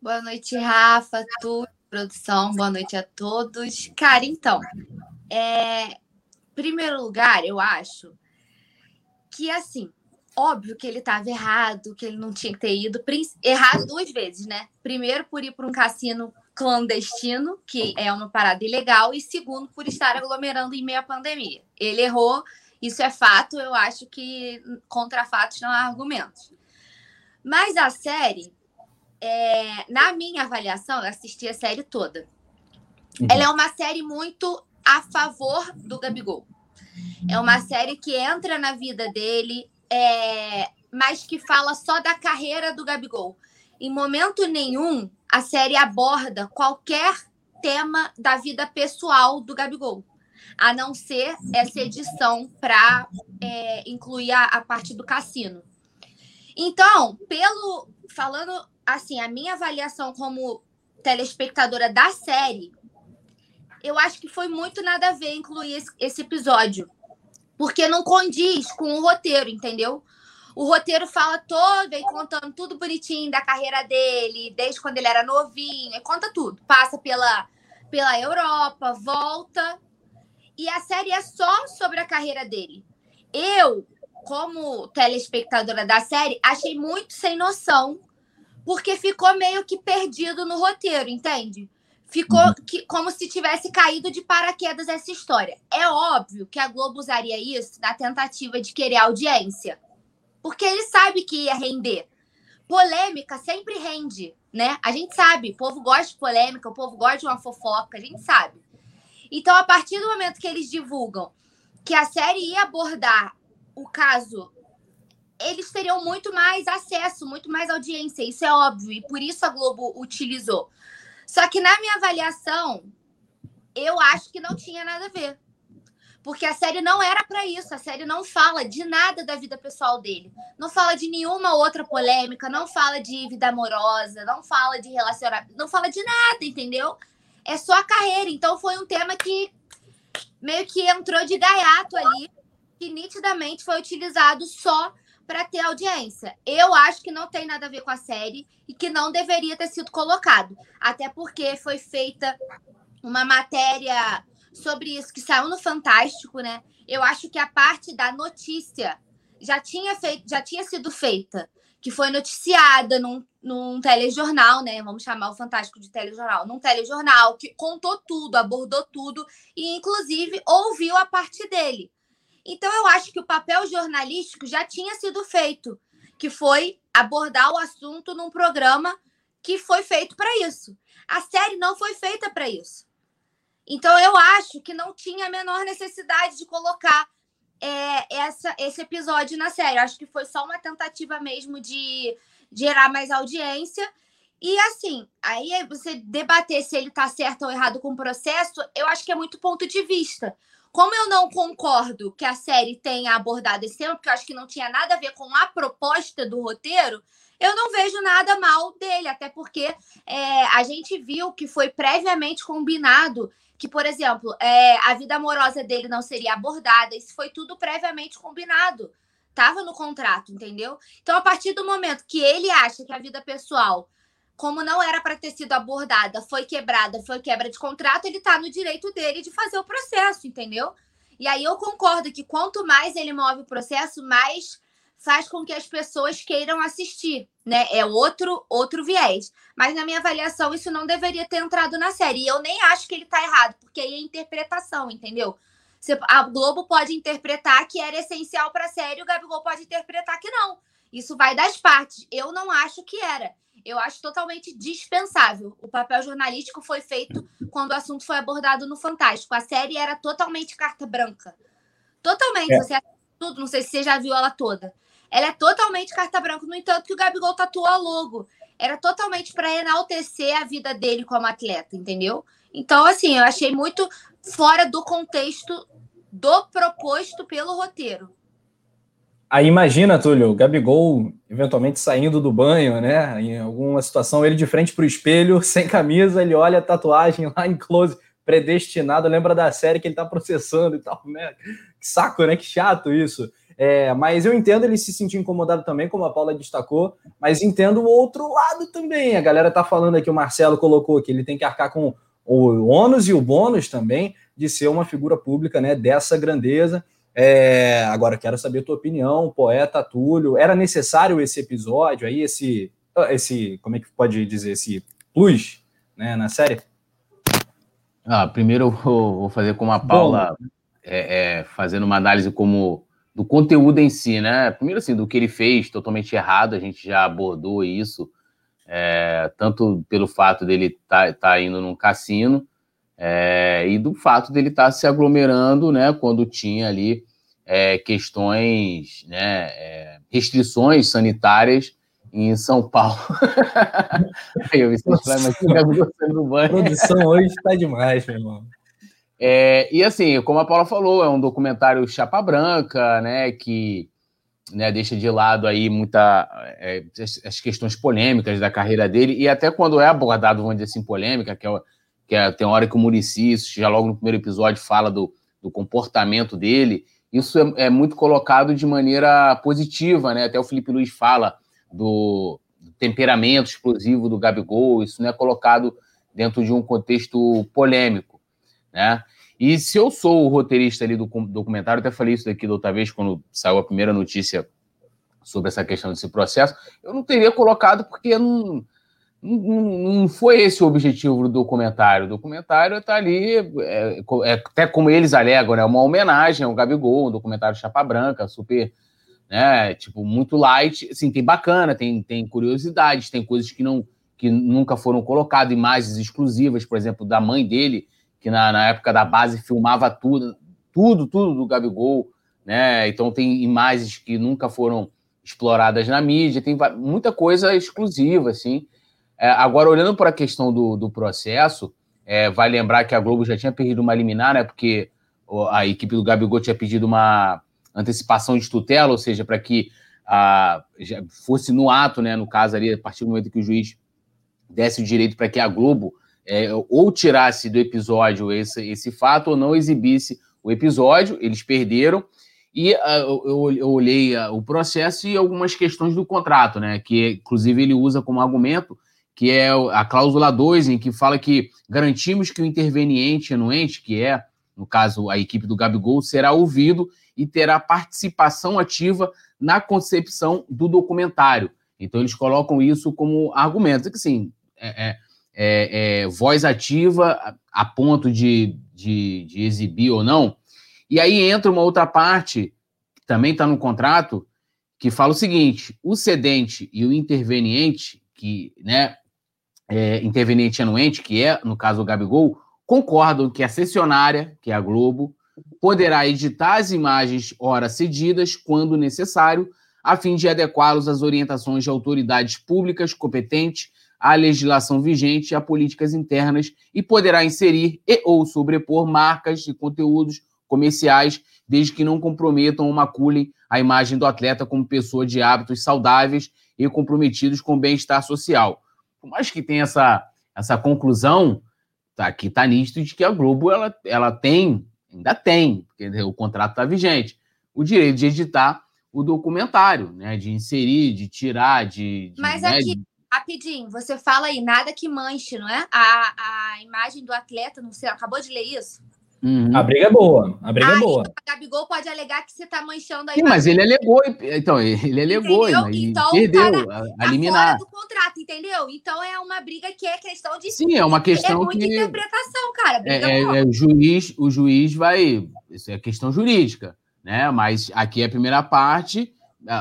Boa noite, Rafa, tudo, produção, boa noite a todos. Cara, então, é, primeiro lugar, eu acho que, assim, óbvio que ele estava errado, que ele não tinha que ter ido, errado duas vezes, né? Primeiro, por ir para um cassino clandestino, que é uma parada ilegal, e segundo, por estar aglomerando em meio à pandemia. Ele errou, isso é fato, eu acho que contra fatos não há argumentos. Mas a série, é, na minha avaliação, eu assisti a série toda. Uhum. Ela é uma série muito a favor do Gabigol. É uma série que entra na vida dele, é, mas que fala só da carreira do Gabigol. Em momento nenhum a série aborda qualquer tema da vida pessoal do Gabigol, a não ser essa edição para é, incluir a, a parte do cassino. Então, pelo falando assim, a minha avaliação como telespectadora da série, eu acho que foi muito nada a ver incluir esse, esse episódio, porque não condiz com o roteiro, entendeu? O roteiro fala todo, vem contando tudo bonitinho da carreira dele, desde quando ele era novinho, conta tudo. Passa pela, pela Europa, volta. E a série é só sobre a carreira dele. Eu, como telespectadora da série, achei muito sem noção, porque ficou meio que perdido no roteiro, entende? Ficou uhum. que, como se tivesse caído de paraquedas essa história. É óbvio que a Globo usaria isso na tentativa de querer audiência porque ele sabe que ia render. Polêmica sempre rende, né? A gente sabe, o povo gosta de polêmica, o povo gosta de uma fofoca, a gente sabe. Então, a partir do momento que eles divulgam que a série ia abordar o caso eles teriam muito mais acesso, muito mais audiência, isso é óbvio, e por isso a Globo utilizou. Só que na minha avaliação, eu acho que não tinha nada a ver. Porque a série não era para isso, a série não fala de nada da vida pessoal dele. Não fala de nenhuma outra polêmica, não fala de vida amorosa, não fala de relacionamento, não fala de nada, entendeu? É só a carreira. Então foi um tema que meio que entrou de gaiato ali, que nitidamente foi utilizado só para ter audiência. Eu acho que não tem nada a ver com a série e que não deveria ter sido colocado. Até porque foi feita uma matéria sobre isso que saiu no Fantástico, né? Eu acho que a parte da notícia já tinha, feito, já tinha sido feita, que foi noticiada num, num telejornal, né? Vamos chamar o Fantástico de telejornal, num telejornal que contou tudo, abordou tudo e, inclusive, ouviu a parte dele. Então, eu acho que o papel jornalístico já tinha sido feito, que foi abordar o assunto num programa que foi feito para isso. A série não foi feita para isso. Então, eu acho que não tinha a menor necessidade de colocar é, essa, esse episódio na série. Eu acho que foi só uma tentativa mesmo de gerar mais audiência. E assim, aí você debater se ele está certo ou errado com o processo, eu acho que é muito ponto de vista. Como eu não concordo que a série tenha abordado esse tema, porque eu acho que não tinha nada a ver com a proposta do roteiro, eu não vejo nada mal dele, até porque é, a gente viu que foi previamente combinado que, por exemplo, é, a vida amorosa dele não seria abordada. Isso foi tudo previamente combinado. Tava no contrato, entendeu? Então, a partir do momento que ele acha que a vida pessoal como não era para ter sido abordada, foi quebrada, foi quebra de contrato, ele está no direito dele de fazer o processo, entendeu? E aí eu concordo que quanto mais ele move o processo, mais faz com que as pessoas queiram assistir, né? É outro outro viés. Mas na minha avaliação, isso não deveria ter entrado na série. E eu nem acho que ele está errado, porque aí é interpretação, entendeu? A Globo pode interpretar que era essencial para a série, o Gabigol pode interpretar que não. Isso vai das partes. Eu não acho que era eu acho totalmente dispensável. O papel jornalístico foi feito quando o assunto foi abordado no Fantástico. A série era totalmente carta branca. Totalmente. É. Você tudo, não sei se você já viu ela toda. Ela é totalmente carta branca, no entanto, que o Gabigol tatuou a logo. Era totalmente para enaltecer a vida dele como atleta, entendeu? Então, assim, eu achei muito fora do contexto do proposto pelo roteiro. Aí imagina, Túlio, o Gabigol eventualmente saindo do banho, né? Em alguma situação, ele de frente para o espelho, sem camisa, ele olha a tatuagem lá em close, predestinado, lembra da série que ele está processando e tal, né? Que saco, né? Que chato isso. É, mas eu entendo ele se sentir incomodado também, como a Paula destacou, mas entendo o outro lado também. A galera tá falando aqui, o Marcelo colocou que ele tem que arcar com o ônus e o bônus também de ser uma figura pública, né? Dessa grandeza. É, agora quero saber a tua opinião, poeta Túlio. Era necessário esse episódio aí, esse, esse, como é que pode dizer, esse plus, né, na série? Ah, primeiro eu vou fazer como a Paula, é, é, fazendo uma análise como do conteúdo em si, né? Primeiro assim, do que ele fez totalmente errado, a gente já abordou isso, é, tanto pelo fato dele estar tá, tá indo num cassino, é, e do fato dele estar tá se aglomerando, né, quando tinha ali é, questões, né, é, restrições sanitárias em São Paulo. Aí eu vi você do banho. A produção hoje está demais, meu irmão. É, e assim, como a Paula falou, é um documentário chapa branca, né, que né, deixa de lado aí muita é, as questões polêmicas da carreira dele e até quando é abordado, vamos dizer assim, polêmica, que é que é, tem hora que o Murici, já logo no primeiro episódio, fala do, do comportamento dele. Isso é, é, muito colocado de maneira positiva, né? Até o Felipe Luiz fala do temperamento explosivo do Gabigol, isso não é colocado dentro de um contexto polêmico, né? E se eu sou o roteirista ali do documentário, até falei isso daqui da outra vez, quando saiu a primeira notícia sobre essa questão desse processo, eu não teria colocado porque não, não foi esse o objetivo do documentário. O documentário está ali, é, é, até como eles alegam, né, uma homenagem ao Gabigol, um documentário chapa branca, super, né, tipo, muito light. Assim, tem bacana, tem, tem curiosidades, tem coisas que, não, que nunca foram colocadas, imagens exclusivas, por exemplo, da mãe dele, que na, na época da base filmava tudo, tudo, tudo do Gabigol, né? Então tem imagens que nunca foram exploradas na mídia, tem muita coisa exclusiva, assim. É, agora, olhando para a questão do, do processo, é, vai lembrar que a Globo já tinha perdido uma liminar, né? Porque a equipe do Gabigol tinha pedido uma antecipação de tutela, ou seja, para que a, fosse no ato, né? No caso ali, a partir do momento que o juiz desse o direito para que a Globo é, ou tirasse do episódio esse, esse fato ou não exibisse o episódio, eles perderam. E uh, eu, eu, olhei uh, o processo e algumas questões do contrato, né? Que inclusive ele usa como argumento, que é a cláusula 2, em que fala que garantimos que o interveniente anuente, que é, no caso, a equipe do Gabigol, será ouvido e terá participação ativa na concepção do documentário. Então, eles colocam isso como argumento. Que, sim, é, é, é, é, voz ativa a ponto de, de, de, exibir ou não. E aí entra uma outra parte, que também está no contrato, que fala o seguinte: o cedente e o interveniente, que, né, é, interveniente anuente, que é, no caso, o Gabigol, concordam que a cessionária, que é a Globo, poderá editar as imagens ora cedidas, quando necessário, a fim de adequá-los às orientações de autoridades públicas competentes, à legislação vigente e a políticas internas, e poderá inserir e ou sobrepor marcas e conteúdos comerciais, desde que não comprometam ou maculem a imagem do atleta como pessoa de hábitos saudáveis e comprometidos com o bem-estar social. Por mais que tenha essa, essa conclusão, tá, aqui está nítido de que a Globo ela, ela tem ainda tem, porque o contrato está vigente, o direito de editar o documentário, né? De inserir, de tirar, de. de Mas né, aqui, rapidinho, você fala aí, nada que manche, não é? A, a imagem do atleta, não sei, acabou de ler isso? Uhum. A briga é boa, a briga é ah, é boa. Então, a Gabigol pode alegar que você está manchando aí. mas ele alegou, então, ele alegou, então, perdeu cara, a, a liminar. Tá do contrato, entendeu? Então é uma briga que é questão de. Sim, é uma questão é muita que. interpretação, cara. É, é, é, o, juiz, o juiz vai. Isso é questão jurídica, né? Mas aqui é a primeira parte.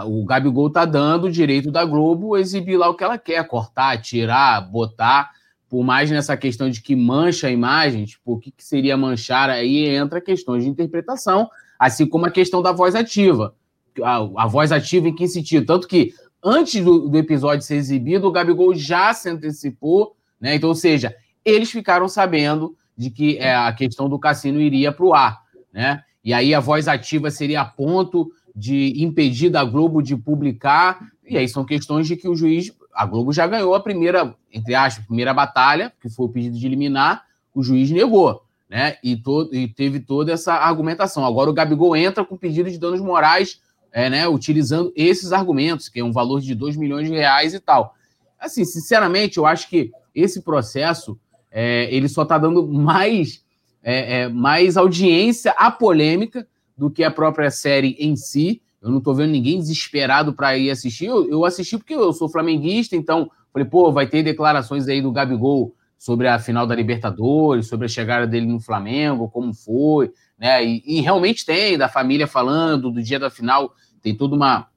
O Gabigol tá dando o direito da Globo exibir lá o que ela quer, cortar, tirar, botar por mais nessa questão de que mancha a imagem, tipo, o que, que seria manchar, aí entra questões de interpretação, assim como a questão da voz ativa. A, a voz ativa em que sentido? Tanto que antes do, do, episódio ser exibido, o Gabigol já se antecipou, né? Então, ou seja, eles ficaram sabendo de que é, a questão do cassino iria para o ar, né? E aí a voz ativa seria a ponto de impedir da Globo de publicar, e aí são questões de que o juiz a Globo já ganhou a primeira, entre aspas, primeira batalha, que foi o pedido de eliminar, o juiz negou, né? E, todo, e teve toda essa argumentação. Agora o Gabigol entra com pedido de danos morais, é, né? Utilizando esses argumentos, que é um valor de 2 milhões de reais e tal. Assim, sinceramente, eu acho que esse processo é, ele só está dando mais, é, é, mais audiência à polêmica do que a própria série em si. Eu não tô vendo ninguém desesperado para ir assistir. Eu, eu, assisti porque eu sou flamenguista, então falei, pô, vai ter declarações aí do Gabigol sobre a final da Libertadores, sobre a chegada dele no Flamengo, como foi, né? E, e realmente tem, da família falando, do dia da final, tem toda uma,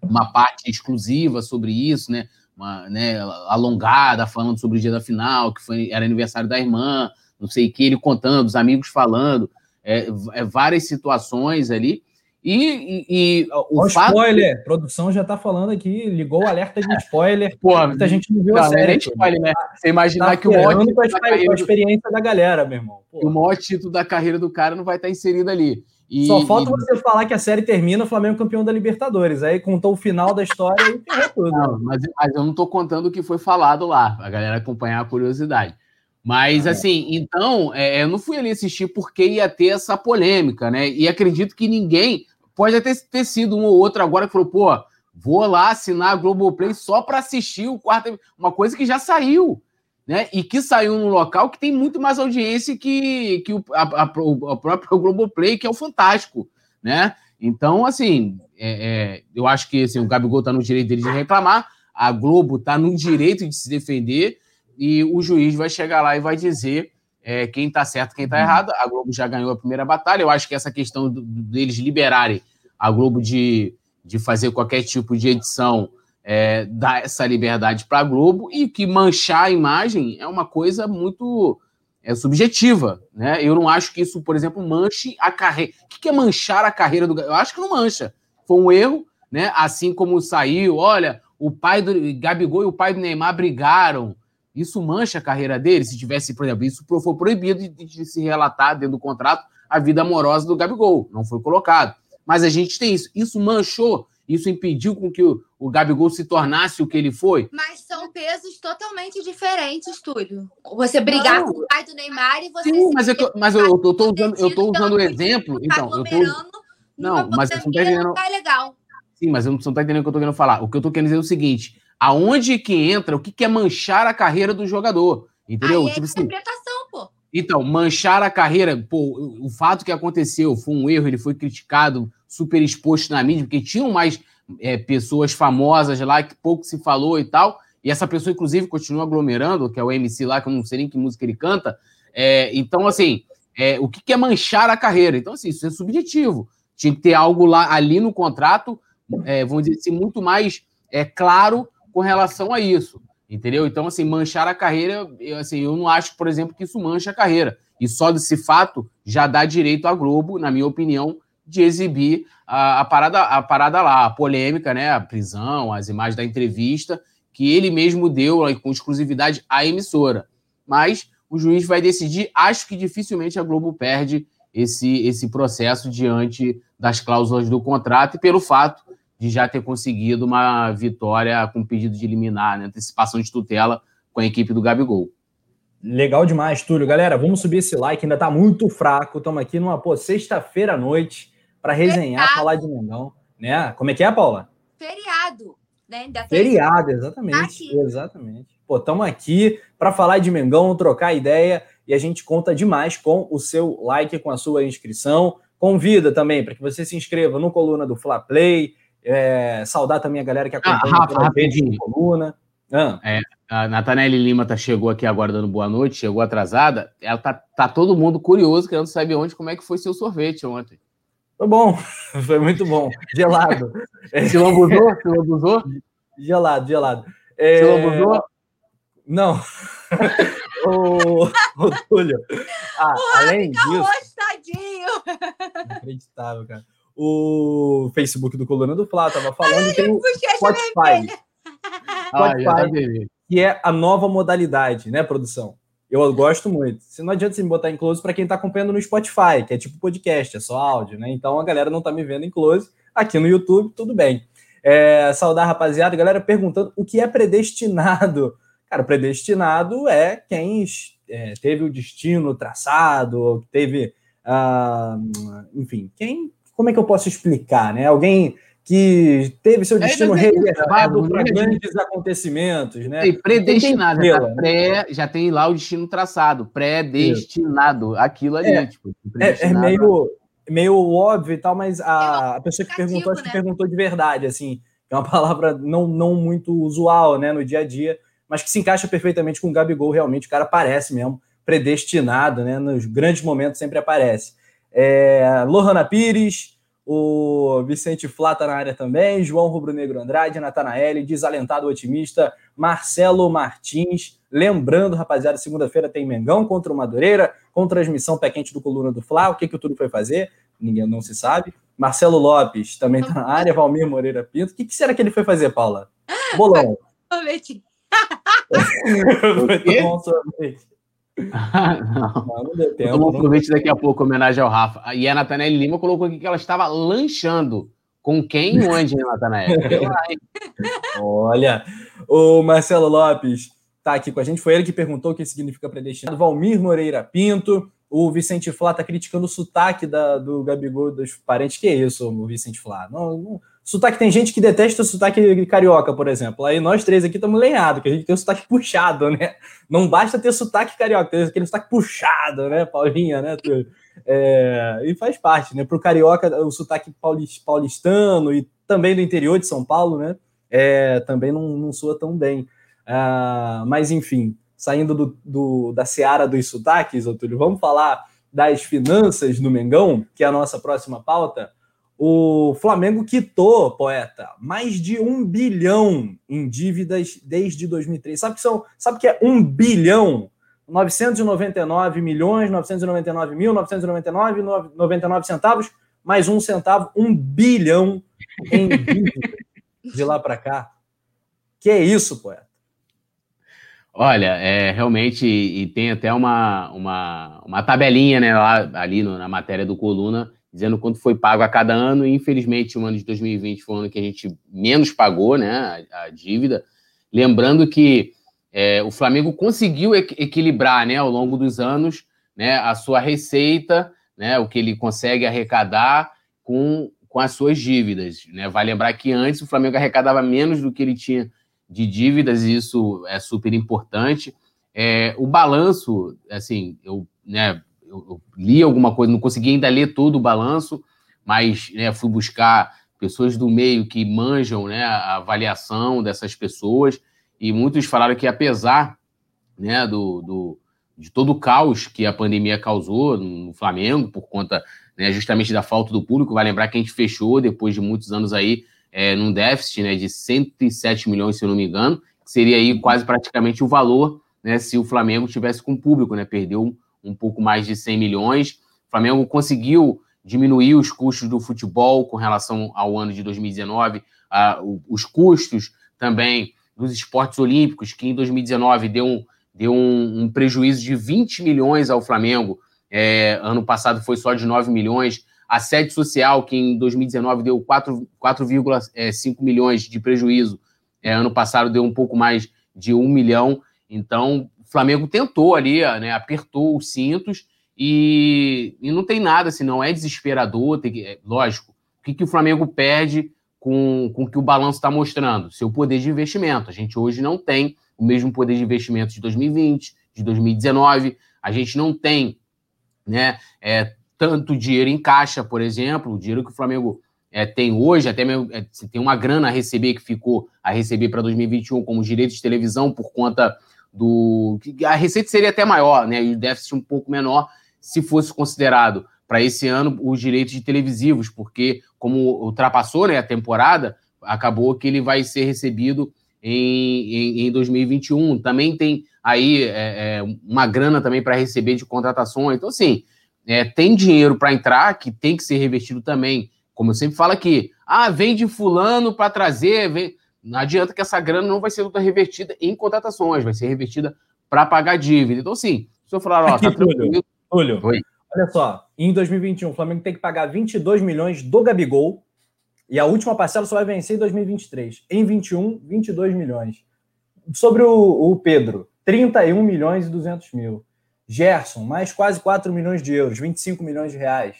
uma parte exclusiva sobre isso, né? Uma, né, alongada, falando sobre o dia da final, que foi, era aniversário da irmã, não sei o que, ele contando, os amigos falando, é, é, várias situações ali. E, e, e o, o fato... spoiler, produção já tá falando aqui, ligou o alerta de spoiler. Pô, muita gente não viu não, a série. Não é spoiler, né? Você imaginar tá que o maior com a, carreira... a experiência da galera, meu irmão. O maior título da carreira do cara não vai estar inserido ali. E, Só falta você falar que a série termina o Flamengo campeão da Libertadores. Aí contou o final da história e tudo. Não, mas, mas eu não tô contando o que foi falado lá, a galera acompanhar a curiosidade. Mas, ah, assim, então, é, eu não fui ali assistir porque ia ter essa polêmica, né? E acredito que ninguém Pode até ter sido um ou outro agora que falou, pô, vou lá assinar a Globoplay só para assistir o quarto. Uma coisa que já saiu, né? E que saiu num local que tem muito mais audiência que, que o, a, a, a própria Globoplay, que é o Fantástico, né? Então, assim, é, é, eu acho que assim, o Gabigol está no direito dele de reclamar, a Globo está no direito de se defender, e o juiz vai chegar lá e vai dizer é, quem está certo, quem está uhum. errado. A Globo já ganhou a primeira batalha. Eu acho que essa questão do, deles liberarem a Globo de, de fazer qualquer tipo de edição é, dá essa liberdade para a Globo e que manchar a imagem é uma coisa muito é, subjetiva. Né? Eu não acho que isso, por exemplo, manche a carreira. O que é manchar a carreira do. Eu acho que não mancha. Foi um erro, né? Assim como saiu, olha, o pai do Gabigol e o pai do Neymar brigaram. Isso mancha a carreira dele? Se tivesse, por exemplo, isso foi proibido de, de se relatar dentro do contrato a vida amorosa do Gabigol, não foi colocado. Mas a gente tem isso. Isso manchou, isso impediu com que o, o Gabigol se tornasse o que ele foi. Mas são pesos totalmente diferentes, Túlio. Você brigar não. com o pai do Neymar e você. Sim, mas, eu tô, mas eu, eu tô usando, eu tô usando o exemplo. Então, eu tô. Não, mas você não tá entendendo. Tá legal. Sim, mas você não tá entendendo o que eu tô querendo falar. O que eu tô querendo dizer é o seguinte: aonde que entra, o que, que é manchar a carreira do jogador? Entendeu? Aí é tipo assim, interpretação, pô. Então, manchar a carreira, pô, o fato que aconteceu foi um erro, ele foi criticado, super exposto na mídia, porque tinham mais é, pessoas famosas lá que pouco se falou e tal, e essa pessoa, inclusive, continua aglomerando, que é o MC lá, que eu não sei nem que música ele canta. É, então, assim, é, o que, que é manchar a carreira? Então, assim, isso é subjetivo. Tinha que ter algo lá ali no contrato, é, vamos dizer assim, muito mais é, claro com relação a isso. Entendeu? Então, assim, manchar a carreira, eu, assim, eu não acho, por exemplo, que isso mancha a carreira. E só desse fato já dá direito à Globo, na minha opinião, de exibir a, a, parada, a parada lá, a polêmica, né? A prisão, as imagens da entrevista, que ele mesmo deu com exclusividade à emissora. Mas o juiz vai decidir. Acho que dificilmente a Globo perde esse, esse processo diante das cláusulas do contrato e pelo fato de já ter conseguido uma vitória com pedido de eliminar, né, antecipação de tutela com a equipe do Gabigol. Legal demais, Túlio. Galera, vamos subir esse like, ainda tá muito fraco. Estamos aqui numa sexta-feira à noite para resenhar, Feriado. falar de Mengão, né? Como é que é, Paula? Feriado, né? Ainda Feriado, exatamente. Tá exatamente. Pô, estamos aqui para falar de Mengão, trocar ideia e a gente conta demais com o seu like, com a sua inscrição. Convida também para que você se inscreva no Coluna do Fla Play, é, saudar também a galera que ah, acompanha ah, Rafa, rapidinho. coluna. Ah. É, a Natanelli Lima tá, chegou aqui agora dando boa noite, chegou atrasada. Ela tá, tá todo mundo curioso, querendo saber onde, como é que foi seu sorvete ontem. Foi bom, foi muito bom. Gelado. Se lambuzou? Se lambuzou? Gelado, gelado. É... Se lambuzou? Não. o, o Túlio. Ah, o além disso. Tadinho. Inacreditável, cara o Facebook do Coluna do Flá estava falando, Ai, tem o Spotify. Spotify, que é a nova modalidade, né, produção? Eu gosto muito. Se não adianta você me botar em close para quem está acompanhando no Spotify, que é tipo podcast, é só áudio, né? Então a galera não está me vendo em close. Aqui no YouTube, tudo bem. É, saudar, rapaziada. Galera perguntando o que é predestinado. Cara, predestinado é quem é, teve o destino traçado, teve. Uh, enfim, quem como é que eu posso explicar, né? Alguém que teve seu destino reservado para grandes acontecimentos, né? E predestinado, já, tá pré, já tem lá o destino traçado, predestinado, aquilo ali, é, tipo, é, é, meio, meio óbvio e tal, mas a, a pessoa que perguntou, acho que né? perguntou de verdade, assim, é uma palavra não, não muito usual, né, no dia a dia, mas que se encaixa perfeitamente com o Gabigol, realmente, o cara aparece mesmo, predestinado, né, nos grandes momentos sempre aparece. É, Lohana Pires, o Vicente Flata na área também, João Rubro Negro Andrade, Natanael, Desalentado Otimista, Marcelo Martins. Lembrando, rapaziada, segunda-feira tem Mengão contra o Madureira, com transmissão pé quente do Coluna do Fla. O que, que o Túlio foi fazer? Ninguém não se sabe. Marcelo Lopes também está na área, Valmir Moreira Pinto. O que, que será que ele foi fazer, Paula? Bolão. Sorvete. foi tomar um sorvete. Não. não, não deu tempo. Tomou um daqui a pouco, homenagem ao Rafa. E a Natanelli Lima colocou aqui que ela estava lanchando. Com quem e onde, né, Natanelli? Olha, o Marcelo Lopes está aqui com a gente. Foi ele que perguntou o que significa predestinado. Valmir Moreira Pinto. O Vicente Flá está criticando o sotaque da, do Gabigol dos parentes. Que é isso, o Vicente Flá? Não, não, Sotaque, tem gente que detesta o sotaque carioca, por exemplo. Aí nós três aqui estamos lenhados, que a gente tem o sotaque puxado, né? Não basta ter sotaque carioca, tem aquele sotaque puxado, né, Paulinha, né? É, e faz parte, né? Para o carioca, o sotaque paulistano e também do interior de São Paulo, né? É, também não, não soa tão bem. Ah, mas, enfim, saindo do, do, da seara dos sotaques, Otúlio, vamos falar das finanças do Mengão, que é a nossa próxima pauta. O Flamengo quitou, poeta, mais de um bilhão em dívidas desde 2003. Sabe que são? Sabe que é um bilhão? 999 milhões, 999 mil, 999, 99 centavos, mais um centavo, um bilhão em dívida de lá para cá. Que é isso, poeta? Olha, é, realmente, e tem até uma, uma, uma tabelinha né, lá, ali no, na matéria do Coluna, dizendo quanto foi pago a cada ano, e infelizmente o ano de 2020 foi o ano que a gente menos pagou né, a, a dívida. Lembrando que é, o Flamengo conseguiu equilibrar né, ao longo dos anos né, a sua receita, né, o que ele consegue arrecadar com, com as suas dívidas. Né? Vai lembrar que antes o Flamengo arrecadava menos do que ele tinha de dívidas, e isso é super importante. É, o balanço, assim, eu, né, eu, li alguma coisa, não consegui ainda ler todo o balanço, mas né, fui buscar pessoas do meio que manjam né, a avaliação dessas pessoas, e muitos falaram que apesar né, do, do de todo o caos que a pandemia causou no Flamengo, por conta né, justamente da falta do público, vai lembrar que a gente fechou depois de muitos anos aí é, num déficit né, de 107 milhões, se eu não me engano, que seria aí quase praticamente o valor né, se o Flamengo tivesse com público, né, perdeu um pouco mais de 100 milhões. O Flamengo conseguiu diminuir os custos do futebol com relação ao ano de 2019, ah, os custos também dos esportes olímpicos, que em 2019 deu um, deu um, um prejuízo de 20 milhões ao Flamengo, é, ano passado foi só de 9 milhões a sede social, que em 2019 deu 4,5 é, milhões de prejuízo, é, ano passado deu um pouco mais de 1 milhão. Então, Flamengo tentou ali, né, apertou os cintos e, e não tem nada, assim, não é desesperador. Tem é, lógico, o que, que o Flamengo perde com, com o que o balanço está mostrando? Seu poder de investimento. A gente hoje não tem o mesmo poder de investimento de 2020, de 2019. A gente não tem né, é, tanto dinheiro em caixa, por exemplo, o dinheiro que o Flamengo é, tem hoje, até mesmo, é, tem uma grana a receber que ficou a receber para 2021 como direitos de televisão por conta do. A receita seria até maior, né? E o déficit um pouco menor se fosse considerado para esse ano os direitos de televisivos, porque como ultrapassou né, a temporada, acabou que ele vai ser recebido em, em, em 2021. Também tem aí é, é uma grana também para receber de contratações. Então, assim, é, tem dinheiro para entrar, que tem que ser revestido também. Como eu sempre falo aqui, ah, vem de fulano para trazer, vem... não adianta que essa grana não vai ser toda revertida em contratações, vai ser revertida para pagar dívida. Então, sim, se eu falar, ó, tá tranquilo. Túlio, olha só, em 2021 o Flamengo tem que pagar 22 milhões do Gabigol e a última parcela só vai vencer em 2023. Em 21, 22 milhões. Sobre o, o Pedro, 31 milhões e 200 mil. Gerson, mais quase 4 milhões de euros, 25 milhões de reais.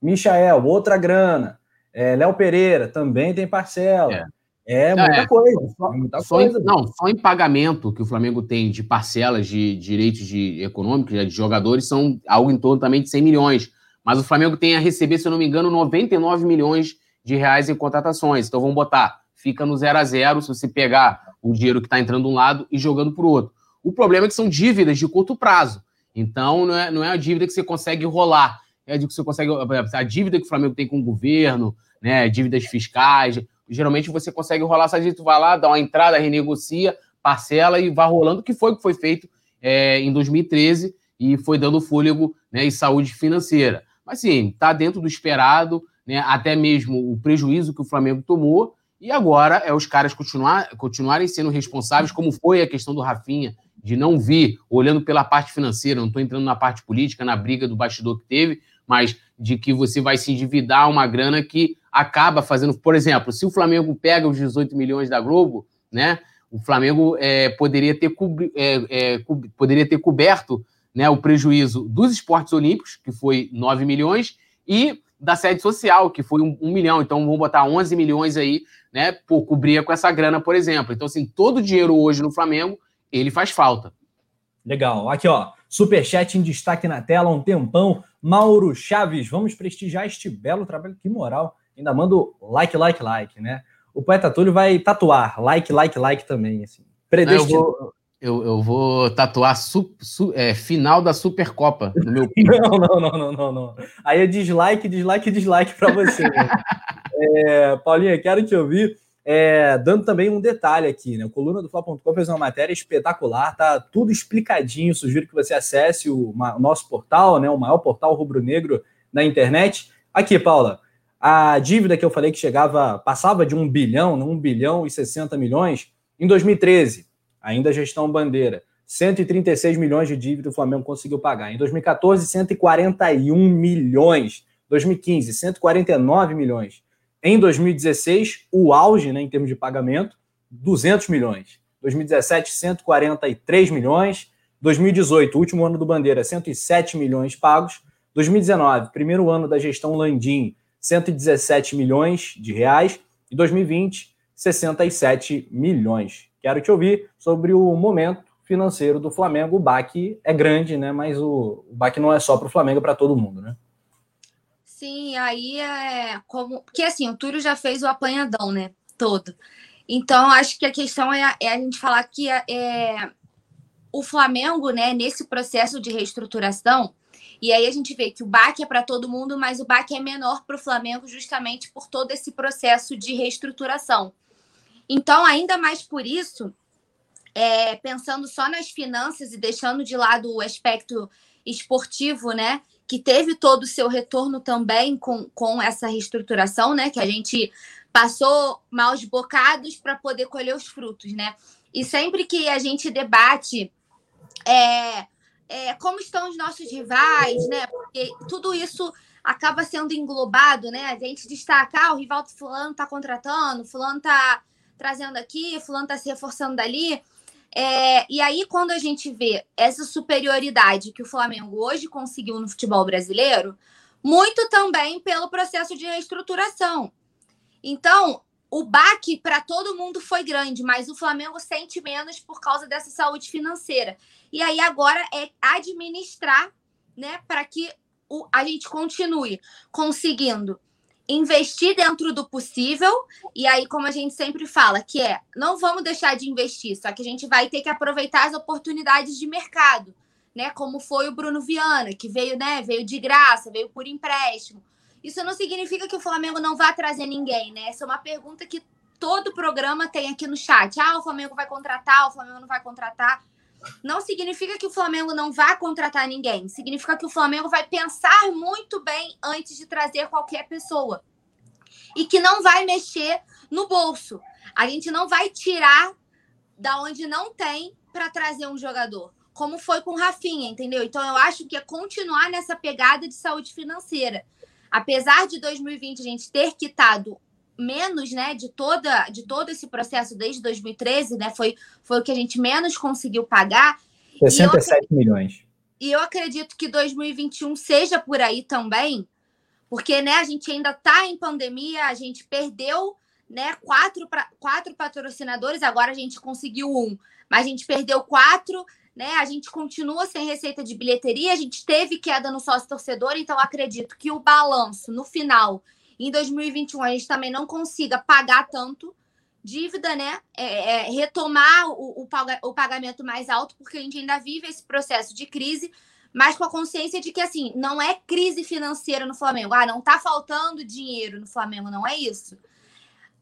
Michael, outra grana. É, Léo Pereira, também tem parcela. É, é muita é, coisa. Só, muita só coisa. Em, não, só em pagamento que o Flamengo tem de parcelas de direitos de, econômicos, de jogadores, são algo em torno também de 100 milhões. Mas o Flamengo tem a receber, se eu não me engano, 99 milhões de reais em contratações. Então vamos botar, fica no zero a zero se você pegar o dinheiro que está entrando de um lado e jogando para o outro. O problema é que são dívidas de curto prazo. Então, não é, não é a dívida que você consegue rolar. É a que você consegue. A dívida que o Flamengo tem com o governo, né? Dívidas fiscais. Geralmente você consegue rolar essa tu vai lá, dá uma entrada, renegocia, parcela e vai rolando, que foi o que foi feito é, em 2013 e foi dando fôlego né, e saúde financeira. Mas sim, está dentro do esperado, né, até mesmo o prejuízo que o Flamengo tomou, e agora é os caras continuar, continuarem sendo responsáveis, como foi a questão do Rafinha, de não vir olhando pela parte financeira, não estou entrando na parte política, na briga do bastidor que teve, mas de que você vai se endividar uma grana que acaba fazendo. Por exemplo, se o Flamengo pega os 18 milhões da Globo, né? O Flamengo é, poderia, ter é, é, poderia ter coberto né, o prejuízo dos esportes olímpicos, que foi 9 milhões, e da sede social, que foi um, um, milhão. Então, vamos botar 11 milhões aí, né? Por cobrir com essa grana, por exemplo. Então, assim, todo o dinheiro hoje no Flamengo ele faz falta. Legal. Aqui, ó, superchat em destaque na tela, um tempão. Mauro Chaves, vamos prestigiar este belo trabalho. Que moral. Ainda mando like, like, like, né? O poeta Túlio vai tatuar like, like, like também, assim. Eu vou, eu, eu vou tatuar su, su, é, final da Supercopa no meu não, não, não, não, não, não. Aí é dislike, dislike, dislike para você. é, Paulinha, quero te ouvir é, dando também um detalhe aqui, né? O Coluna do Fla.com fez uma matéria espetacular, tá tudo explicadinho. Sugiro que você acesse o, o nosso portal, né? O maior portal rubro-negro na internet. Aqui, Paula, A dívida que eu falei que chegava, passava de um bilhão, né, um bilhão e 60 milhões, em 2013, ainda gestão bandeira, 136 milhões de dívida o Flamengo conseguiu pagar. Em 2014, 141 milhões. 2015, 149 milhões. Em 2016, o auge né, em termos de pagamento, 200 milhões. 2017, 143 milhões. 2018, último ano do Bandeira, 107 milhões pagos. 2019, primeiro ano da gestão Landim, 117 milhões de reais. E 2020, 67 milhões. Quero te ouvir sobre o momento financeiro do Flamengo. O baque é grande, né? Mas o, o baque não é só para o Flamengo, é para todo mundo, né? Sim, aí é como. Porque assim, o Túlio já fez o apanhadão, né? Todo. Então, acho que a questão é, é a gente falar que é, é, o Flamengo, né, nesse processo de reestruturação, e aí a gente vê que o baque é para todo mundo, mas o baque é menor para o Flamengo justamente por todo esse processo de reestruturação. Então, ainda mais por isso, é, pensando só nas finanças e deixando de lado o aspecto esportivo, né? Que teve todo o seu retorno também com, com essa reestruturação, né? Que a gente passou maus bocados para poder colher os frutos, né? E sempre que a gente debate é, é, como estão os nossos rivais, né? Porque tudo isso acaba sendo englobado, né? A gente destacar ah, o rival do fulano está contratando, fulano está trazendo aqui, fulano está se reforçando dali. É, e aí, quando a gente vê essa superioridade que o Flamengo hoje conseguiu no futebol brasileiro, muito também pelo processo de reestruturação. Então, o baque para todo mundo foi grande, mas o Flamengo sente menos por causa dessa saúde financeira. E aí agora é administrar, né, para que o, a gente continue conseguindo investir dentro do possível. E aí, como a gente sempre fala, que é não vamos deixar de investir, só que a gente vai ter que aproveitar as oportunidades de mercado, né? Como foi o Bruno Viana, que veio, né? Veio de graça, veio por empréstimo. Isso não significa que o Flamengo não vá trazer ninguém, né? Essa é uma pergunta que todo programa tem aqui no chat. Ah, o Flamengo vai contratar, o Flamengo não vai contratar. Não significa que o Flamengo não vai contratar ninguém. Significa que o Flamengo vai pensar muito bem antes de trazer qualquer pessoa. E que não vai mexer no bolso. A gente não vai tirar da onde não tem para trazer um jogador. Como foi com o Rafinha, entendeu? Então eu acho que é continuar nessa pegada de saúde financeira apesar de 2020 a gente ter quitado menos, né, de toda de todo esse processo desde 2013, né, foi foi o que a gente menos conseguiu pagar. 67 e milhões. E eu acredito que 2021 seja por aí também, porque, né, a gente ainda está em pandemia, a gente perdeu, né, quatro, pra, quatro patrocinadores, agora a gente conseguiu um, mas a gente perdeu quatro, né? A gente continua sem receita de bilheteria, a gente teve queda no sócio torcedor, então acredito que o balanço no final, em 2021, a gente também não consiga pagar tanto dívida, né? É, é, retomar o, o, pagamento mais alto, porque a gente ainda vive esse processo de crise, mas com a consciência de que assim, não é crise financeira no Flamengo. Ah, não tá faltando dinheiro no Flamengo, não é isso.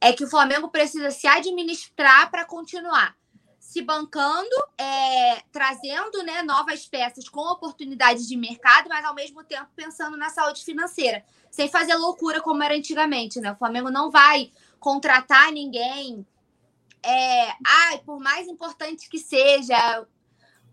É que o Flamengo precisa se administrar para continuar se bancando, é, trazendo né, novas peças com oportunidades de mercado, mas ao mesmo tempo pensando na saúde financeira, sem fazer loucura como era antigamente. Né? O Flamengo não vai contratar ninguém. É, ai, por mais importante que seja,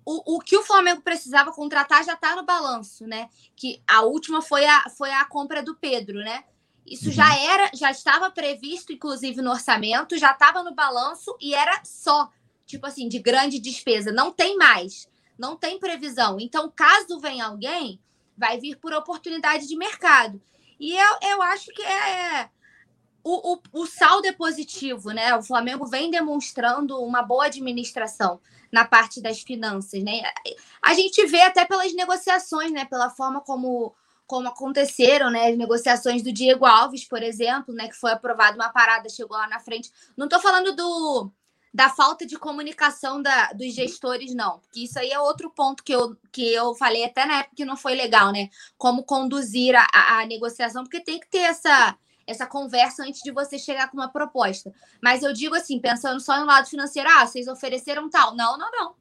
o, o que o Flamengo precisava contratar já está no balanço, né? Que a última foi a, foi a compra do Pedro, né? Isso uhum. já era, já estava previsto, inclusive, no orçamento, já estava no balanço e era só tipo assim, de grande despesa. Não tem mais. Não tem previsão. Então, caso venha alguém, vai vir por oportunidade de mercado. E eu, eu acho que é. O, o, o saldo é positivo, né? O Flamengo vem demonstrando uma boa administração na parte das finanças, né? A gente vê até pelas negociações, né? Pela forma como, como aconteceram, né? As negociações do Diego Alves, por exemplo, né? Que foi aprovado uma parada, chegou lá na frente. Não estou falando do, da falta de comunicação da, dos gestores, não. Porque isso aí é outro ponto que eu, que eu falei até na época que não foi legal, né? Como conduzir a, a, negociação, porque tem que ter essa, essa conversa antes de você chegar com uma proposta. Mas eu digo assim, pensando só no lado financeiro, ah, vocês ofereceram tal. Não, não, não.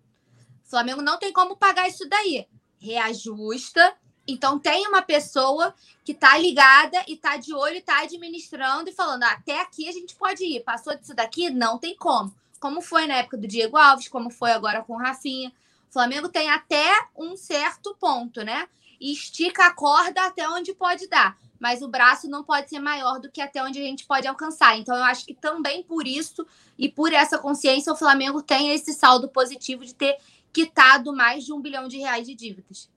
Flamengo não tem como pagar isso daí. Reajusta, Então tem uma pessoa que está ligada e está de olho, está administrando e falando: até aqui a gente pode ir. Passou disso daqui, não tem como. Como foi na época do Diego Alves, como foi agora com o Rafinha. O Flamengo tem até um certo ponto, né? E estica a corda até onde pode dar. Mas o braço não pode ser maior do que até onde a gente pode alcançar. Então, eu acho que também por isso e por essa consciência, o Flamengo tem esse saldo positivo de ter quitado mais de um bilhão de reais de dívidas.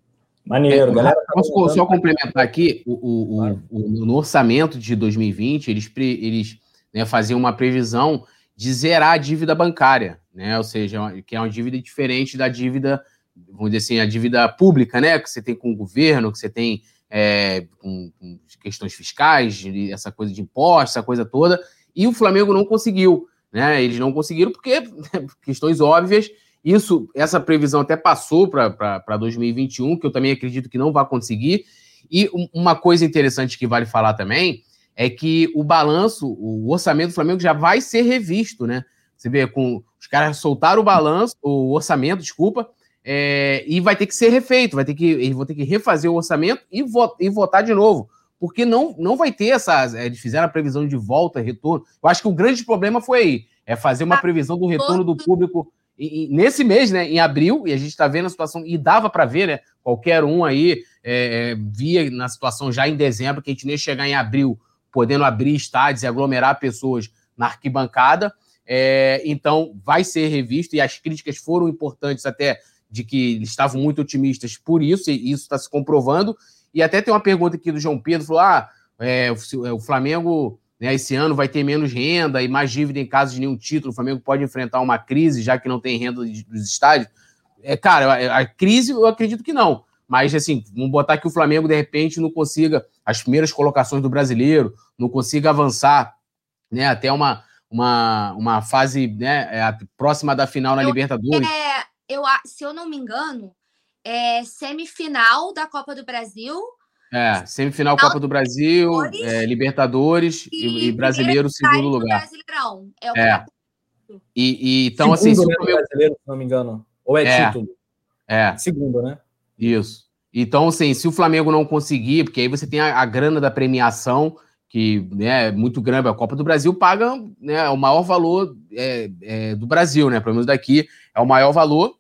Maneiro, é, galera. Posso só complementar aqui? O, o, claro. o, no orçamento de 2020, eles, eles né, faziam uma previsão de zerar a dívida bancária, né? Ou seja, que é uma dívida diferente da dívida, vamos dizer assim, a dívida pública, né? Que você tem com o governo, que você tem é, com, com, questões fiscais, essa coisa de impostos, essa coisa toda. E o Flamengo não conseguiu, né? Eles não conseguiram porque questões óbvias isso, essa previsão até passou para 2021, que eu também acredito que não vai conseguir. E uma coisa interessante que vale falar também é que o balanço, o orçamento do Flamengo já vai ser revisto, né? Você vê, com os caras soltaram o balanço, o orçamento, desculpa, é, e vai ter que ser refeito, vai ter que, eles vão ter que refazer o orçamento e, vo, e votar de novo. Porque não, não vai ter essa. É, eles fizeram a previsão de volta, retorno. Eu acho que o grande problema foi aí. É fazer uma ah, previsão do retorno do público e, e nesse mês, né, em abril, e a gente está vendo a situação, e dava para ver, né, qualquer um aí é, é, via na situação já em dezembro, que a gente nem chegar em abril podendo abrir estádios e aglomerar pessoas na arquibancada. É, então, vai ser revisto, e as críticas foram importantes até de que eles estavam muito otimistas por isso, e isso está se comprovando. E até tem uma pergunta aqui do João Pedro, falou, ah, é, o, o Flamengo né, esse ano vai ter menos renda e mais dívida em caso de nenhum título. O Flamengo pode enfrentar uma crise, já que não tem renda dos estádios. É, cara, a crise eu acredito que não. Mas, assim, vamos botar que o Flamengo, de repente, não consiga as primeiras colocações do brasileiro, não consiga avançar né, até uma, uma, uma fase né, é, próxima da final na eu, Libertadores. É, eu, se eu não me engano, é semifinal da Copa do Brasil é, semifinal Copa do Brasil, é, Libertadores e, e Brasileiro segundo lugar. Brasileirão. É, o é. E, e, então, segundo, assim, se o né, brasileiro, se não me engano. Ou é, é, título? É. Segundo, né? Isso. Então, assim, se o Flamengo não conseguir, porque aí você tem a, a grana da premiação, que né, é muito grande, a Copa do Brasil paga né, o maior valor é, é, do Brasil, né? Pelo menos daqui é o maior valor.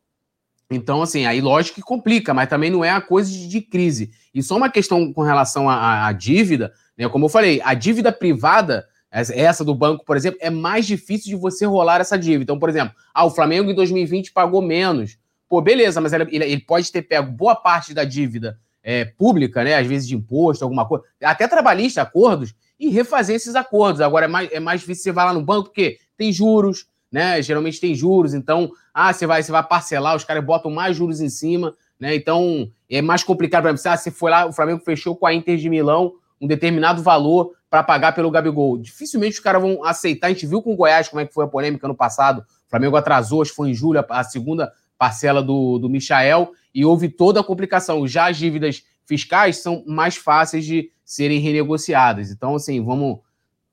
Então, assim, aí lógico que complica, mas também não é a coisa de, de crise. E só uma questão com relação à, dívida, né? Como eu falei, a dívida privada, essa do banco, por exemplo, é mais difícil de você rolar essa dívida. Então, por exemplo, ah, o Flamengo em 2020 pagou menos. Pô, beleza, mas ele, ele pode ter pego boa parte da dívida é, pública, né? Às vezes de imposto, alguma coisa, até trabalhista, acordos, e refazer esses acordos. Agora é mais, é mais difícil você vai lá no banco, porque tem juros, né? Geralmente tem juros, então, ah, você vai, você vai parcelar, os caras botam mais juros em cima, né? Então, é mais complicado para você. Ah, você foi lá, o Flamengo fechou com a Inter de Milão um determinado valor para pagar pelo Gabigol. Dificilmente os caras vão aceitar. A gente viu com o Goiás como é que foi a polêmica no passado. O Flamengo atrasou, acho que foi em julho, a segunda parcela do, do Michael, e houve toda a complicação. Já as dívidas fiscais são mais fáceis de serem renegociadas. Então, assim, vamos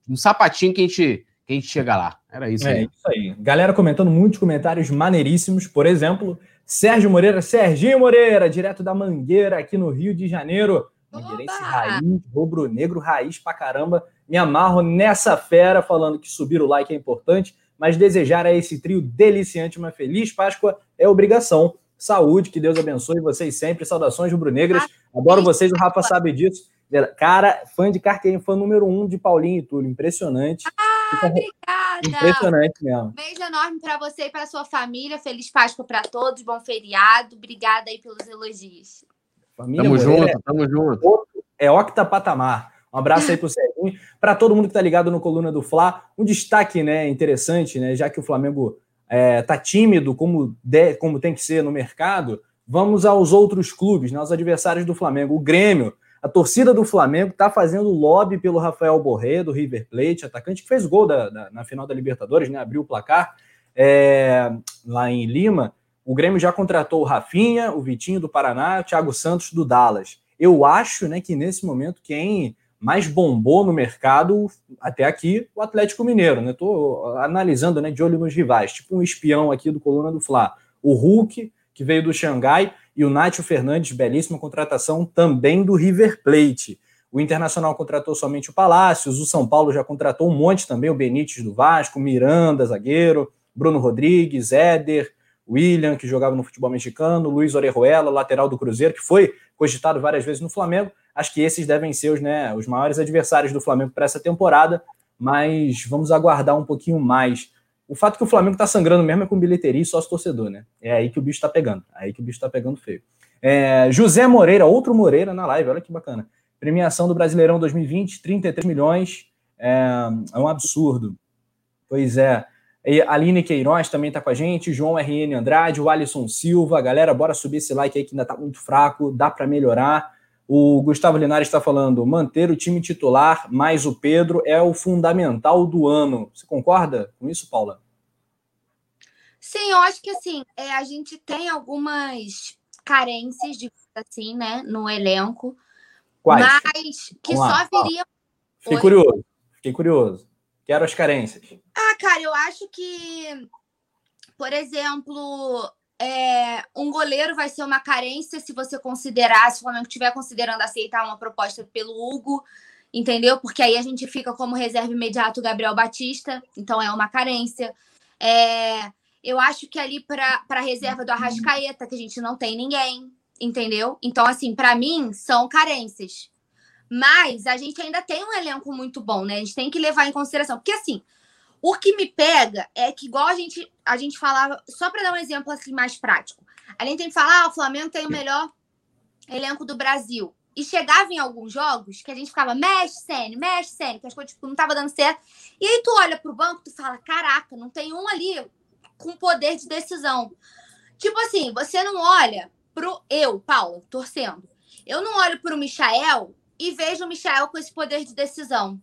no sapatinho que a gente que a gente chega lá. Era isso é, aí. É isso aí. Galera comentando muitos comentários maneiríssimos. Por exemplo, Sérgio Moreira, Serginho Moreira, direto da Mangueira, aqui no Rio de Janeiro. Mangueirense raiz, rubro-negro raiz pra caramba. Me amarro nessa fera, falando que subir o like é importante, mas desejar a esse trio deliciante uma feliz Páscoa é obrigação. Saúde, que Deus abençoe vocês sempre. Saudações rubro-negras. Adoro vocês, o Rafa sabe disso. Cara, fã de carteirinha, fã número um de Paulinho e Túlio. Impressionante. Ah, obrigada. Impressionante mesmo. Beijo enorme para você e para sua família. Feliz Páscoa para todos. Bom feriado. Obrigada aí pelos elogios. Família tamo Moreira, junto, tamo junto. É octa patamar. Um abraço aí pro Serginho. Para todo mundo que tá ligado no Coluna do Fla, um destaque né, interessante, né? Já que o Flamengo é, tá tímido, como, de, como tem que ser no mercado, vamos aos outros clubes, né, os adversários do Flamengo. O Grêmio a torcida do Flamengo está fazendo lobby pelo Rafael Borré, do River Plate, atacante que fez gol da, da, na final da Libertadores, né? Abriu o placar é, lá em Lima. O Grêmio já contratou o Rafinha, o Vitinho do Paraná, o Thiago Santos do Dallas. Eu acho né, que nesse momento quem mais bombou no mercado até aqui o Atlético Mineiro, né? Tô analisando, né, de olho nos rivais, tipo um espião aqui do Coluna do Fla. O Hulk, que veio do Xangai, e o Nátio Fernandes, belíssima contratação, também do River Plate. O Internacional contratou somente o Palácios, o São Paulo já contratou um monte também, o Benítez do Vasco, Miranda, zagueiro, Bruno Rodrigues, Éder, William, que jogava no futebol mexicano, Luiz Orejuela, lateral do Cruzeiro, que foi cogitado várias vezes no Flamengo. Acho que esses devem ser os, né, os maiores adversários do Flamengo para essa temporada, mas vamos aguardar um pouquinho mais. O fato que o Flamengo está sangrando mesmo é com bilheteria e sócio torcedor, né? É aí que o bicho está pegando. É aí que o bicho está pegando feio. É, José Moreira, outro Moreira na live, olha que bacana. Premiação do Brasileirão 2020, 33 milhões. É, é um absurdo. Pois é. E Aline Queiroz também está com a gente, João RN Andrade, o Alisson Silva. Galera, bora subir esse like aí que ainda está muito fraco, dá para melhorar. O Gustavo Linares está falando: manter o time titular mais o Pedro é o fundamental do ano. Você concorda com isso, Paula? Sim, eu acho que assim, é, a gente tem algumas carências de assim, né, no elenco. Quais? Mas que só viriam. Fiquei Oi? curioso, fiquei curioso. Quero as carências. Ah, cara, eu acho que, por exemplo, é, um goleiro vai ser uma carência se você considerar, se o Flamengo estiver considerando aceitar uma proposta pelo Hugo, entendeu? Porque aí a gente fica como reserva imediato o Gabriel Batista, então é uma carência. É, eu acho que ali para a reserva do Arrascaeta, que a gente não tem ninguém, entendeu? Então, assim, para mim, são carências. Mas a gente ainda tem um elenco muito bom, né? A gente tem que levar em consideração. Porque, assim, o que me pega é que, igual a gente, a gente falava, só para dar um exemplo assim mais prático, a gente tem que falar: ah, o Flamengo tem o melhor elenco do Brasil. E chegava em alguns jogos que a gente ficava, mexe, Sene, mexe, Sene, que as coisas tipo, não tava dando certo. E aí tu olha pro banco, tu fala: caraca, não tem um ali com poder de decisão. Tipo assim, você não olha pro eu, Paulo, torcendo. Eu não olho pro Michael e vejo o Michael com esse poder de decisão.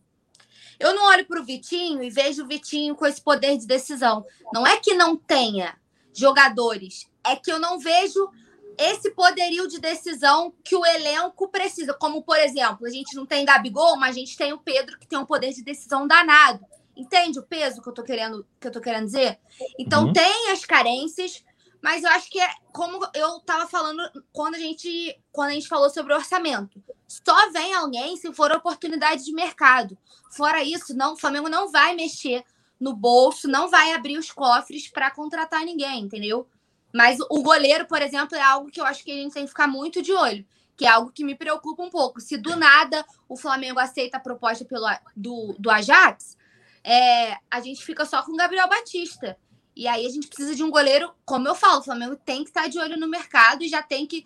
Eu não olho para o Vitinho e vejo o Vitinho com esse poder de decisão. Não é que não tenha jogadores, é que eu não vejo esse poderio de decisão que o elenco precisa. Como, por exemplo, a gente não tem Gabigol, mas a gente tem o Pedro, que tem um poder de decisão danado. Entende o peso que eu tô querendo, que eu tô querendo dizer? Então uhum. tem as carências, mas eu acho que é como eu estava falando quando a gente quando a gente falou sobre o orçamento. Só vem alguém se for oportunidade de mercado. Fora isso, não, o Flamengo não vai mexer no bolso, não vai abrir os cofres para contratar ninguém, entendeu? Mas o goleiro, por exemplo, é algo que eu acho que a gente tem que ficar muito de olho, que é algo que me preocupa um pouco. Se do nada o Flamengo aceita a proposta pelo, do, do Ajax, é, a gente fica só com o Gabriel Batista. E aí a gente precisa de um goleiro, como eu falo, o Flamengo tem que estar de olho no mercado e já tem que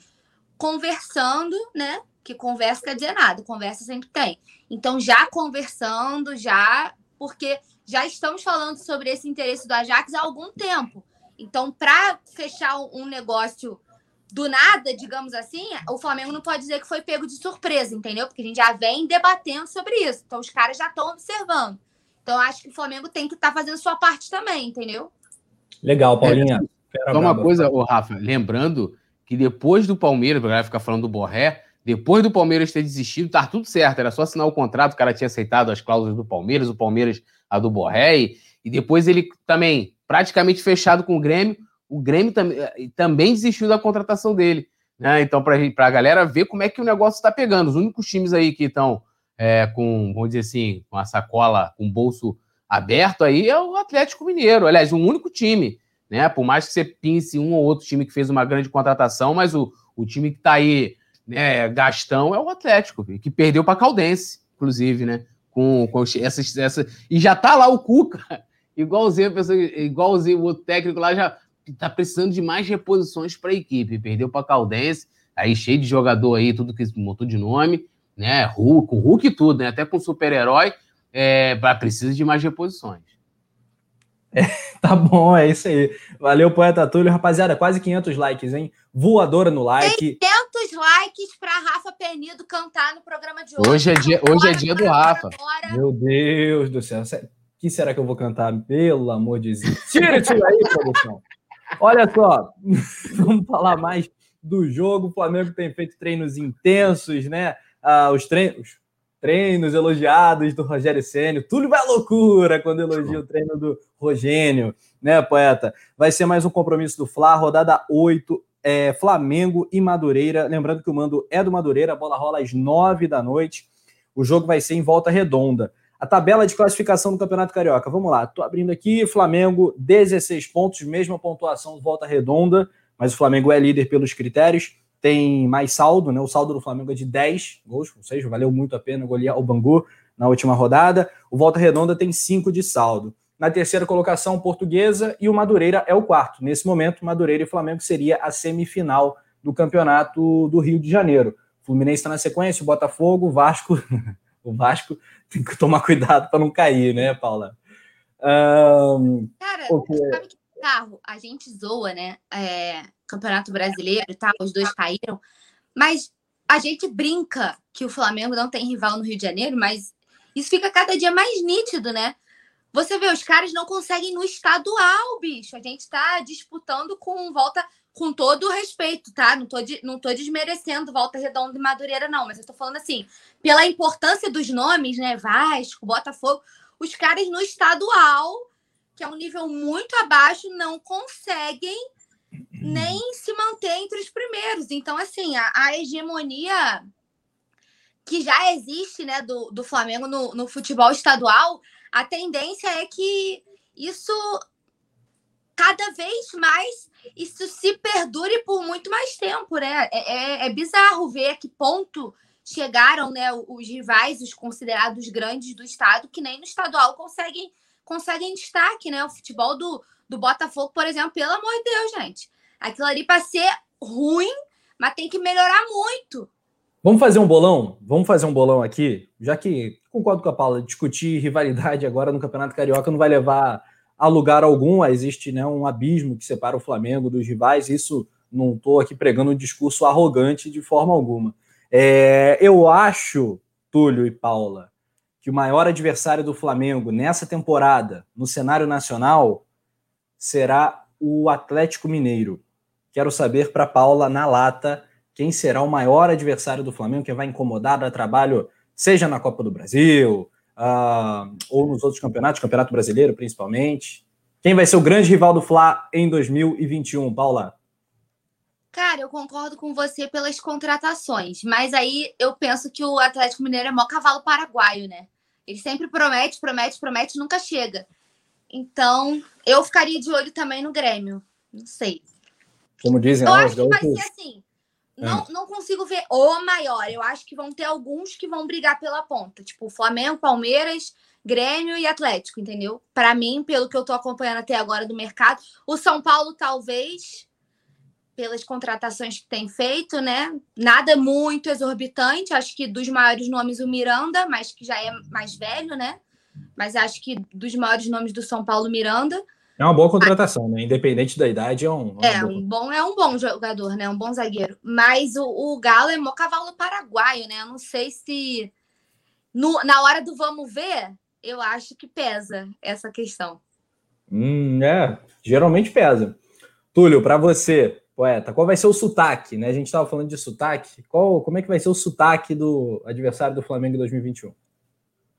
conversando, né? Que conversa quer dizer nada, conversa sempre tem. Então, já conversando, já, porque já estamos falando sobre esse interesse do Ajax há algum tempo. Então, para fechar um negócio do nada, digamos assim, o Flamengo não pode dizer que foi pego de surpresa, entendeu? Porque a gente já vem debatendo sobre isso. Então, os caras já estão observando. Então, acho que o Flamengo tem que estar tá fazendo sua parte também, entendeu? Legal, Paulinha. É, só uma coisa, ô, Rafa, lembrando que depois do Palmeiras, vai ficar falando do Borré, depois do Palmeiras ter desistido, tá tudo certo, era só assinar o contrato, o cara tinha aceitado as cláusulas do Palmeiras, o Palmeiras a do Borré, e, depois ele também, praticamente fechado com o Grêmio, o Grêmio tam, também desistiu da contratação dele. Né? Então, para a galera ver como é que o negócio está pegando. Os únicos times aí que estão é, com, vamos dizer assim, com a sacola, com o bolso aberto aí é o Atlético Mineiro. Aliás, o único time, né? Por mais que você pince um ou outro time que fez uma grande contratação, mas o, o time que está aí, né, Gastão, é o Atlético, que perdeu para Caldense, inclusive, né? Com, com essas, essa, e já tá lá o Cuca, igualzinho, igualzinho o técnico lá já tá precisando de mais reposições para a equipe. Perdeu para Caldense, aí cheio de jogador aí, tudo que montou de nome, né? Hulk, com Hulk e tudo, né? Até com super-herói é, precisa de mais reposições. É, tá bom, é isso aí. Valeu, poeta Túlio. Rapaziada, quase 500 likes, hein? Voadora no like. 500 likes para Rafa Penido cantar no programa de hoje. Hoje é dia, hoje é dia do Rafa. Meu Deus do céu. O que será que eu vou cantar? Pelo amor de Deus. Tira, tira aí, produção. Olha só, vamos falar mais do jogo. O Flamengo tem feito treinos intensos, né? Ah, os treinos, treinos elogiados do Rogério Ceni. Tudo vai à loucura quando elogia o treino do Rogênio, né, poeta? Vai ser mais um compromisso do Fla, rodada 8, é, Flamengo e Madureira. Lembrando que o mando é do Madureira, a bola rola às nove da noite. O jogo vai ser em volta redonda. A tabela de classificação do Campeonato Carioca. Vamos lá, tô abrindo aqui. Flamengo, 16 pontos, mesma pontuação de volta redonda, mas o Flamengo é líder pelos critérios. Tem mais saldo, né? O saldo do Flamengo é de 10 gols, ou seja, valeu muito a pena golear o Bangu na última rodada. O Volta Redonda tem 5 de saldo. Na terceira colocação, Portuguesa e o Madureira é o quarto. Nesse momento, Madureira e Flamengo seria a semifinal do Campeonato do Rio de Janeiro. O Fluminense está na sequência, o Botafogo, o Vasco. o Vasco tem que tomar cuidado para não cair, né, Paula? Um, Cara, porque... sabe que carro a gente zoa, né? É, Campeonato Brasileiro e tal, os dois caíram, mas a gente brinca que o Flamengo não tem rival no Rio de Janeiro, mas isso fica cada dia mais nítido, né? Você vê, os caras não conseguem no estadual, bicho. A gente tá disputando com volta com todo o respeito, tá? Não tô, não tô desmerecendo Volta Redonda e Madureira, não, mas eu tô falando assim, pela importância dos nomes, né? Vasco, Botafogo, os caras no estadual, que é um nível muito abaixo, não conseguem nem se manter entre os primeiros. Então, assim, a, a hegemonia que já existe, né, do, do Flamengo no, no futebol estadual, a tendência é que isso cada vez mais isso se perdure por muito mais tempo, né? É, é, é, bizarro ver a que ponto chegaram né, os rivais, os considerados grandes do estado, que nem no estadual conseguem, conseguem destaque, né? O futebol do, do Botafogo, por exemplo, pelo amor de Deus, gente. Aquilo ali para ser ruim, mas tem que melhorar muito. Vamos fazer um bolão? Vamos fazer um bolão aqui, já que concordo com a Paula, discutir rivalidade agora no Campeonato Carioca não vai levar a lugar algum, existe né, um abismo que separa o Flamengo dos rivais, isso não estou aqui pregando um discurso arrogante de forma alguma. É, eu acho, Túlio e Paula, que o maior adversário do Flamengo nessa temporada, no cenário nacional, será o Atlético Mineiro. Quero saber para Paula, na lata, quem será o maior adversário do Flamengo, quem vai incomodar, dar trabalho, seja na Copa do Brasil, uh, ou nos outros campeonatos, Campeonato Brasileiro principalmente. Quem vai ser o grande rival do Fla em 2021, Paula? Cara, eu concordo com você pelas contratações, mas aí eu penso que o Atlético Mineiro é mó cavalo paraguaio, né? Ele sempre promete, promete, promete, nunca chega. Então, eu ficaria de olho também no Grêmio. Não sei. Como dizem eu acho que vai ser assim. Não, é. não consigo ver o maior. Eu acho que vão ter alguns que vão brigar pela ponta. Tipo, Flamengo, Palmeiras, Grêmio e Atlético, entendeu? Para mim, pelo que eu tô acompanhando até agora do mercado, o São Paulo talvez pelas contratações que tem feito, né? Nada muito exorbitante. Acho que dos maiores nomes o Miranda, mas que já é mais velho, né? Mas acho que dos maiores nomes do São Paulo, Miranda. É uma boa contratação, né? Independente da idade, é um. É, um bom, é um bom jogador, né? Um bom zagueiro. Mas o, o Galo é mó cavalo paraguaio, né? Eu não sei se. No, na hora do vamos ver, eu acho que pesa essa questão. Hum, é, geralmente pesa. Túlio, para você, poeta, qual vai ser o sotaque? Né? A gente estava falando de sotaque. Qual, como é que vai ser o sotaque do adversário do Flamengo em 2021?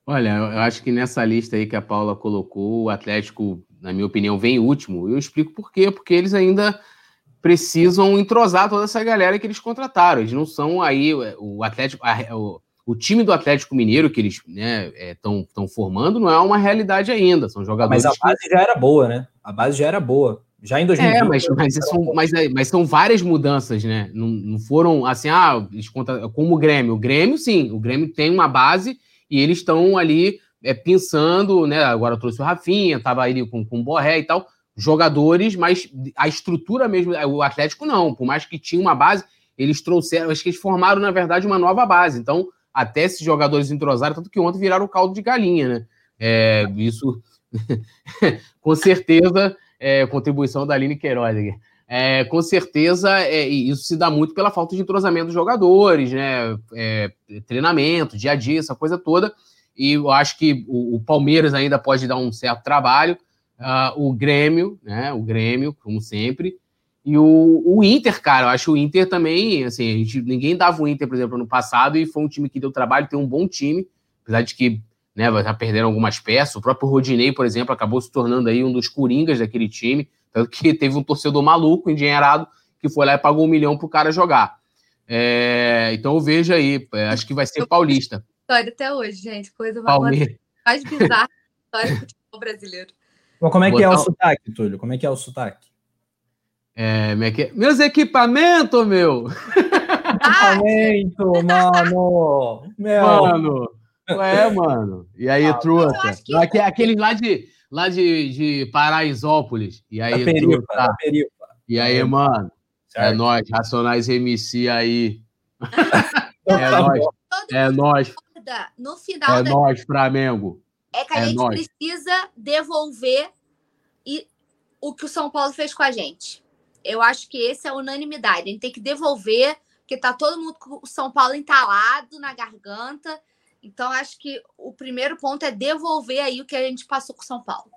Olha, eu acho que nessa lista aí que a Paula colocou, o Atlético na minha opinião, vem último. Eu explico por quê. Porque eles ainda precisam entrosar toda essa galera que eles contrataram. Eles não são aí o Atlético, a, o, o, time do Atlético Mineiro que eles estão né, é, formando não é uma realidade ainda. São jogadores. Mas a base que... já era boa, né? A base já era boa. Já em 2020. É, mas, mas, são, mas, é, mas são várias mudanças, né? Não, não foram assim, ah, eles contra... como o Grêmio. O Grêmio, sim, o Grêmio tem uma base e eles estão ali é, pensando, né? Agora trouxe o Rafinha, estava aí com, com o Borré e tal, jogadores, mas a estrutura mesmo, o Atlético não, por mais que tinha uma base, eles trouxeram, acho que eles formaram, na verdade, uma nova base. Então, até esses jogadores entrosaram, tanto que ontem viraram o caldo de galinha, né? É, isso, com certeza, é, contribuição da Aline Queiroz. É, com certeza, é, isso se dá muito pela falta de entrosamento dos jogadores, né? É, treinamento, dia a dia, essa coisa toda e eu acho que o, o Palmeiras ainda pode dar um certo trabalho, uh, o Grêmio, né? O Grêmio, como sempre, e o, o Inter, cara, eu acho o Inter também, assim, a gente, ninguém dava o Inter, por exemplo, no passado, e foi um time que deu trabalho, tem um bom time, apesar de que né, estar perdendo algumas peças. O próprio Rodinei, por exemplo, acabou se tornando aí um dos coringas daquele time, tanto que teve um torcedor maluco, engenheirado, que foi lá e pagou um milhão pro cara jogar. É, então eu vejo aí, é, acho que vai ser paulista. História até hoje, gente. Coisa Palmeiras. mais bizarra da história do futebol brasileiro. Mas como é que é o sotaque, Túlio? Como é que é o sotaque? É, é meus equipamentos, meu! Equipamento, mano! Meu. Mano! É, mano. E aí, ah, truta? Que... Aquele lá de, lá de, de Paraisópolis. E aí, perifa, truta? Perifa. E aí, é. mano? Certo. É nóis, Racionais MC aí. é nóis. É No final é da... nós, Flamengo. É que a é gente nós. precisa devolver e o que o São Paulo fez com a gente. Eu acho que esse é a unanimidade. A gente tem que devolver, porque tá todo mundo com o São Paulo entalado na garganta. Então, acho que o primeiro ponto é devolver aí o que a gente passou com o São Paulo.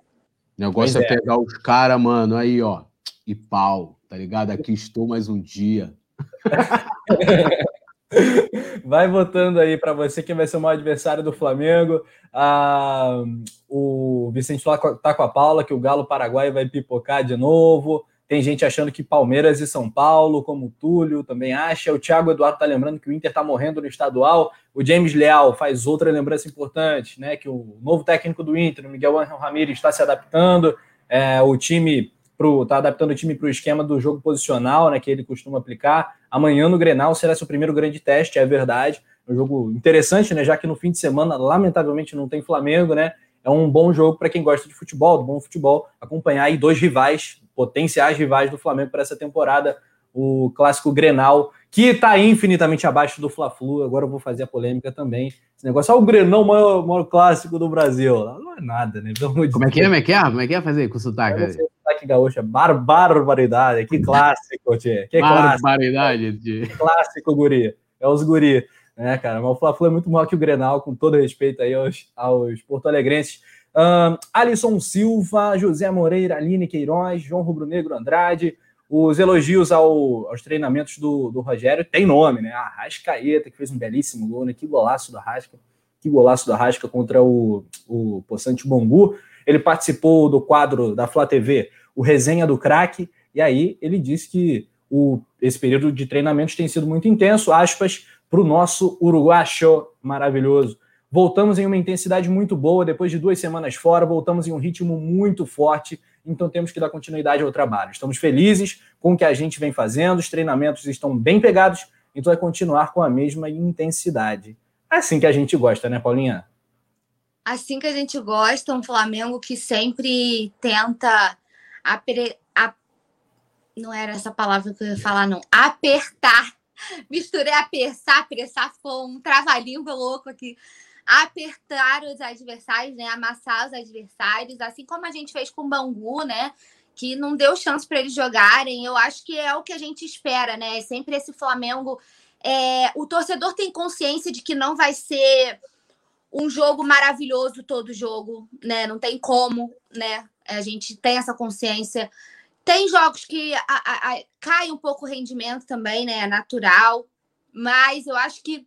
O negócio é. é pegar os caras, mano, aí, ó, e pau, tá ligado? Aqui estou mais um dia. Vai votando aí para você quem vai ser o maior adversário do Flamengo. Ah, o Vicente Flá tá com a Paula, que o Galo Paraguai vai pipocar de novo. Tem gente achando que Palmeiras e São Paulo, como o Túlio também acha. O Thiago Eduardo tá lembrando que o Inter tá morrendo no estadual. O James Leal faz outra lembrança importante, né? Que o novo técnico do Inter, o Miguel Angel Ramírez, está se adaptando. É, o time pro, tá adaptando o time para o esquema do jogo posicional, né? Que ele costuma aplicar. Amanhã no Grenal será seu primeiro grande teste, é verdade. É um jogo interessante, né? Já que no fim de semana, lamentavelmente, não tem Flamengo, né? É um bom jogo para quem gosta de futebol, do bom futebol, acompanhar aí dois rivais, potenciais rivais do Flamengo para essa temporada, o clássico Grenal, que está infinitamente abaixo do Fla-Flu. Agora eu vou fazer a polêmica também. Esse negócio é o Grenal maior, maior clássico do Brasil. Não é nada, né? Como é que é? Como é que é? Como é que é fazer com sotaque? É, sotaque gaúcho, bar barbaridade. Que clássico, tchê. Que barbaridade, tchê. Clássico, guri. É os guri né, cara? Mas o Fla-Flu é muito maior que o Grenal, com todo respeito aí aos, aos porto-alegrenses. Um, Alisson Silva, José Moreira, Aline Queiroz, João Rubro Negro Andrade, os elogios ao, aos treinamentos do, do Rogério tem nome, né? A Rascaeta, que fez um belíssimo gol, né? Que golaço do Rasca, que golaço do Rasca contra o, o Poçante Bangu. Ele participou do quadro da Flá TV, o Resenha do Craque, e aí ele disse que o, esse período de treinamentos tem sido muito intenso, aspas, para o nosso uruguacho maravilhoso. Voltamos em uma intensidade muito boa, depois de duas semanas fora, voltamos em um ritmo muito forte, então temos que dar continuidade ao trabalho. Estamos felizes com o que a gente vem fazendo, os treinamentos estão bem pegados, então é continuar com a mesma intensidade. Assim que a gente gosta, né, Paulinha? Assim que a gente gosta, um Flamengo que sempre tenta apre... a... não era essa palavra que eu ia falar, não, apertar misturei apertar, apressar, ficou um trava-língua louco aqui. Apertar os adversários, né? Amassar os adversários, assim como a gente fez com o Bangu, né? Que não deu chance para eles jogarem. Eu acho que é o que a gente espera, né? Sempre esse Flamengo. É... O torcedor tem consciência de que não vai ser um jogo maravilhoso todo jogo, né? Não tem como, né? A gente tem essa consciência. Tem jogos que a, a, a, cai um pouco o rendimento também, né? É natural. Mas eu acho que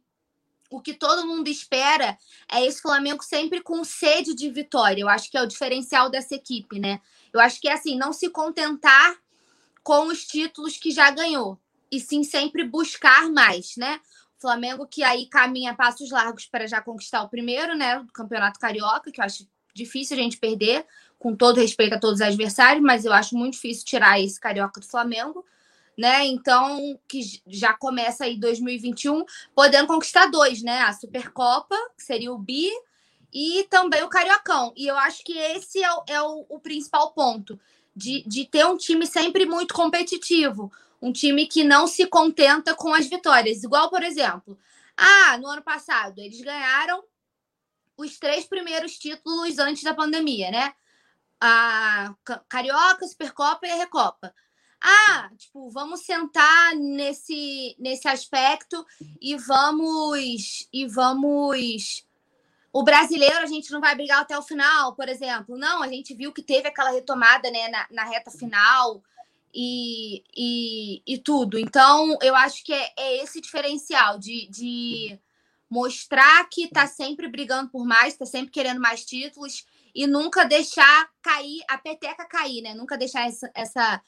o que todo mundo espera é esse Flamengo sempre com sede de vitória. Eu acho que é o diferencial dessa equipe, né? Eu acho que é assim, não se contentar com os títulos que já ganhou, e sim sempre buscar mais, né? Flamengo que aí caminha passos largos para já conquistar o primeiro, né, do Campeonato Carioca, que eu acho difícil a gente perder com todo respeito a todos os adversários, mas eu acho muito difícil tirar esse carioca do Flamengo, né? Então, que já começa aí 2021 podendo conquistar dois, né? A Supercopa, que seria o bi, e também o Cariocão. E eu acho que esse é o, é o, o principal ponto, de, de ter um time sempre muito competitivo, um time que não se contenta com as vitórias. Igual, por exemplo, ah, no ano passado, eles ganharam os três primeiros títulos antes da pandemia, né? a Carioca, Supercopa e a Recopa. Ah, tipo, vamos sentar nesse nesse aspecto e vamos e vamos o brasileiro a gente não vai brigar até o final, por exemplo. Não, a gente viu que teve aquela retomada né, na, na reta final e, e, e, tudo. Então, eu acho que é, é esse diferencial de, de mostrar que está sempre brigando por mais, está sempre querendo mais títulos e nunca deixar cair a peteca cair, né? Nunca deixar essa, essa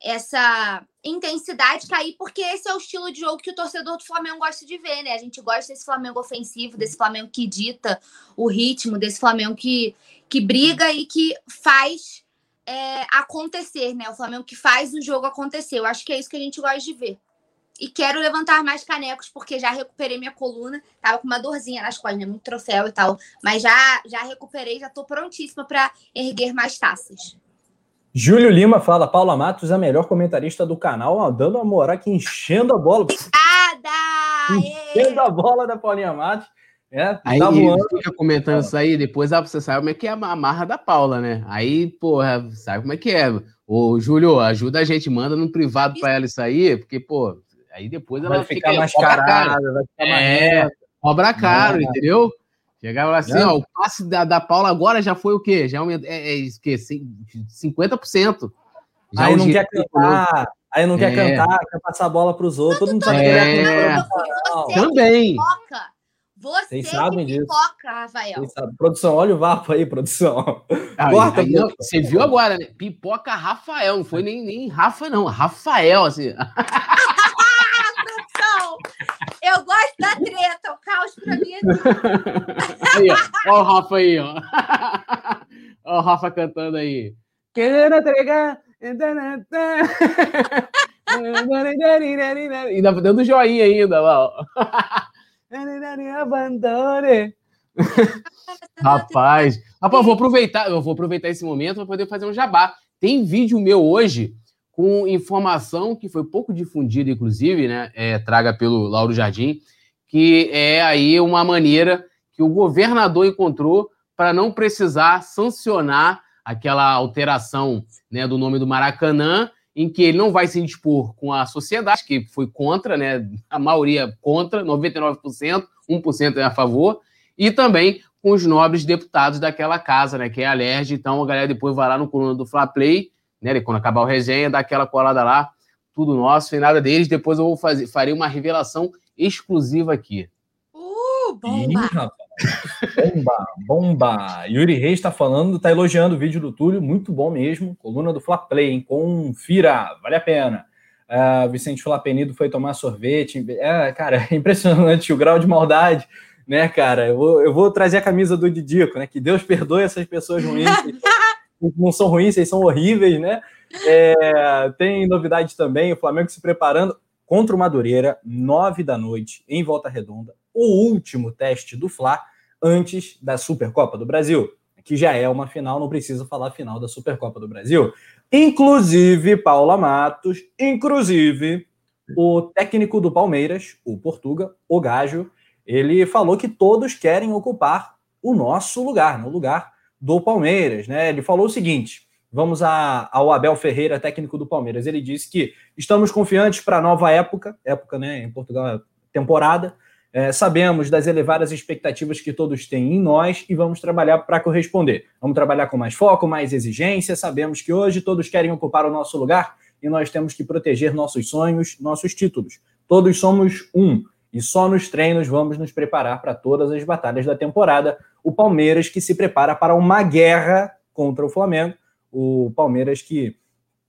essa intensidade cair, porque esse é o estilo de jogo que o torcedor do Flamengo gosta de ver, né? A gente gosta desse Flamengo ofensivo, desse Flamengo que dita o ritmo, desse Flamengo que, que briga e que faz é, acontecer, né? O Flamengo que faz o jogo acontecer. Eu acho que é isso que a gente gosta de ver. E quero levantar mais canecos, porque já recuperei minha coluna. Tava com uma dorzinha nas costas, né? Muito troféu e tal. Mas já, já recuperei, já tô prontíssima para erguer mais taças. Júlio Lima fala, Paula Matos é a melhor comentarista do canal, dando a moral aqui, enchendo a bola. Obrigada! Enchendo a bola da Paulinha Matos. É, aí tá fica comentando isso aí, depois ah, você sabe como é que é a marra da Paula, né? Aí, porra, sabe como é que é. Ô, Júlio, ajuda a gente, manda no privado para ela isso aí, porque, pô, aí depois ela vai ficar mais mascarada, vai ficar é, mais cobra caro, é. entendeu? Chegava assim, é. ó, o passe da, da Paula agora já foi o quê? Já aumentou, é, é, que, 50%. Já aí não quer cantar, aí não quer é. cantar, quer passar a bola para os outros, todo mundo sabe é. que é. Também. Você Vocês sabem disso. pipoca, Rafael. Produção, olha o vapo aí, produção. Ah, Corta, aí, você viu agora, né? Pipoca Rafael, não foi nem, nem Rafa, não. Rafael, assim. produção, eu gosto da treta, o caos pra mim é aí, ó. Ó o Rafa aí, ó. Ó o Rafa cantando aí. Querendo entregar. ainda dando joinha ainda, ó. Abandone. Rapaz, rapaz, eu vou aproveitar, eu vou aproveitar esse momento para poder fazer um jabá. Tem vídeo meu hoje com informação que foi pouco difundida, inclusive, né? É, traga pelo Lauro Jardim, que é aí uma maneira que o governador encontrou para não precisar sancionar aquela alteração né, do nome do Maracanã em que ele não vai se indispor com a sociedade, que foi contra, né? A maioria contra, 99%, 1% é a favor, e também com os nobres deputados daquela casa, né? Que é a LERJ. Então a galera depois vai lá no coluna do Fla Play, né? Quando acabar o resenha, dá aquela colada lá, tudo nosso, sem nada deles. Depois eu vou fazer, farei uma revelação exclusiva aqui. Uh, bomba! Ih, rapaz. Bomba, bomba. Yuri Reis está falando, está elogiando o vídeo do Túlio, muito bom mesmo. Coluna do Fla Play, hein? confira, vale a pena. Uh, Vicente Flapenido foi tomar sorvete. É, cara, é impressionante o grau de maldade, né, cara? Eu vou, eu vou trazer a camisa do Didico, né? Que Deus perdoe essas pessoas ruins. não são ruins, vocês são horríveis, né? É, tem novidade também, o Flamengo se preparando contra o Madureira, nove da noite, em Volta Redonda o último teste do Fla antes da Supercopa do Brasil, que já é uma final, não preciso falar final da Supercopa do Brasil. Inclusive, Paula Matos, inclusive, o técnico do Palmeiras, o Portuga, o Gajo, ele falou que todos querem ocupar o nosso lugar, no lugar do Palmeiras, né? Ele falou o seguinte: vamos a, ao Abel Ferreira, técnico do Palmeiras. Ele disse que estamos confiantes para a nova época, época, né? Em Portugal, é temporada. É, sabemos das elevadas expectativas que todos têm em nós e vamos trabalhar para corresponder. Vamos trabalhar com mais foco, mais exigência. Sabemos que hoje todos querem ocupar o nosso lugar e nós temos que proteger nossos sonhos, nossos títulos. Todos somos um e só nos treinos vamos nos preparar para todas as batalhas da temporada. O Palmeiras que se prepara para uma guerra contra o Flamengo. O Palmeiras que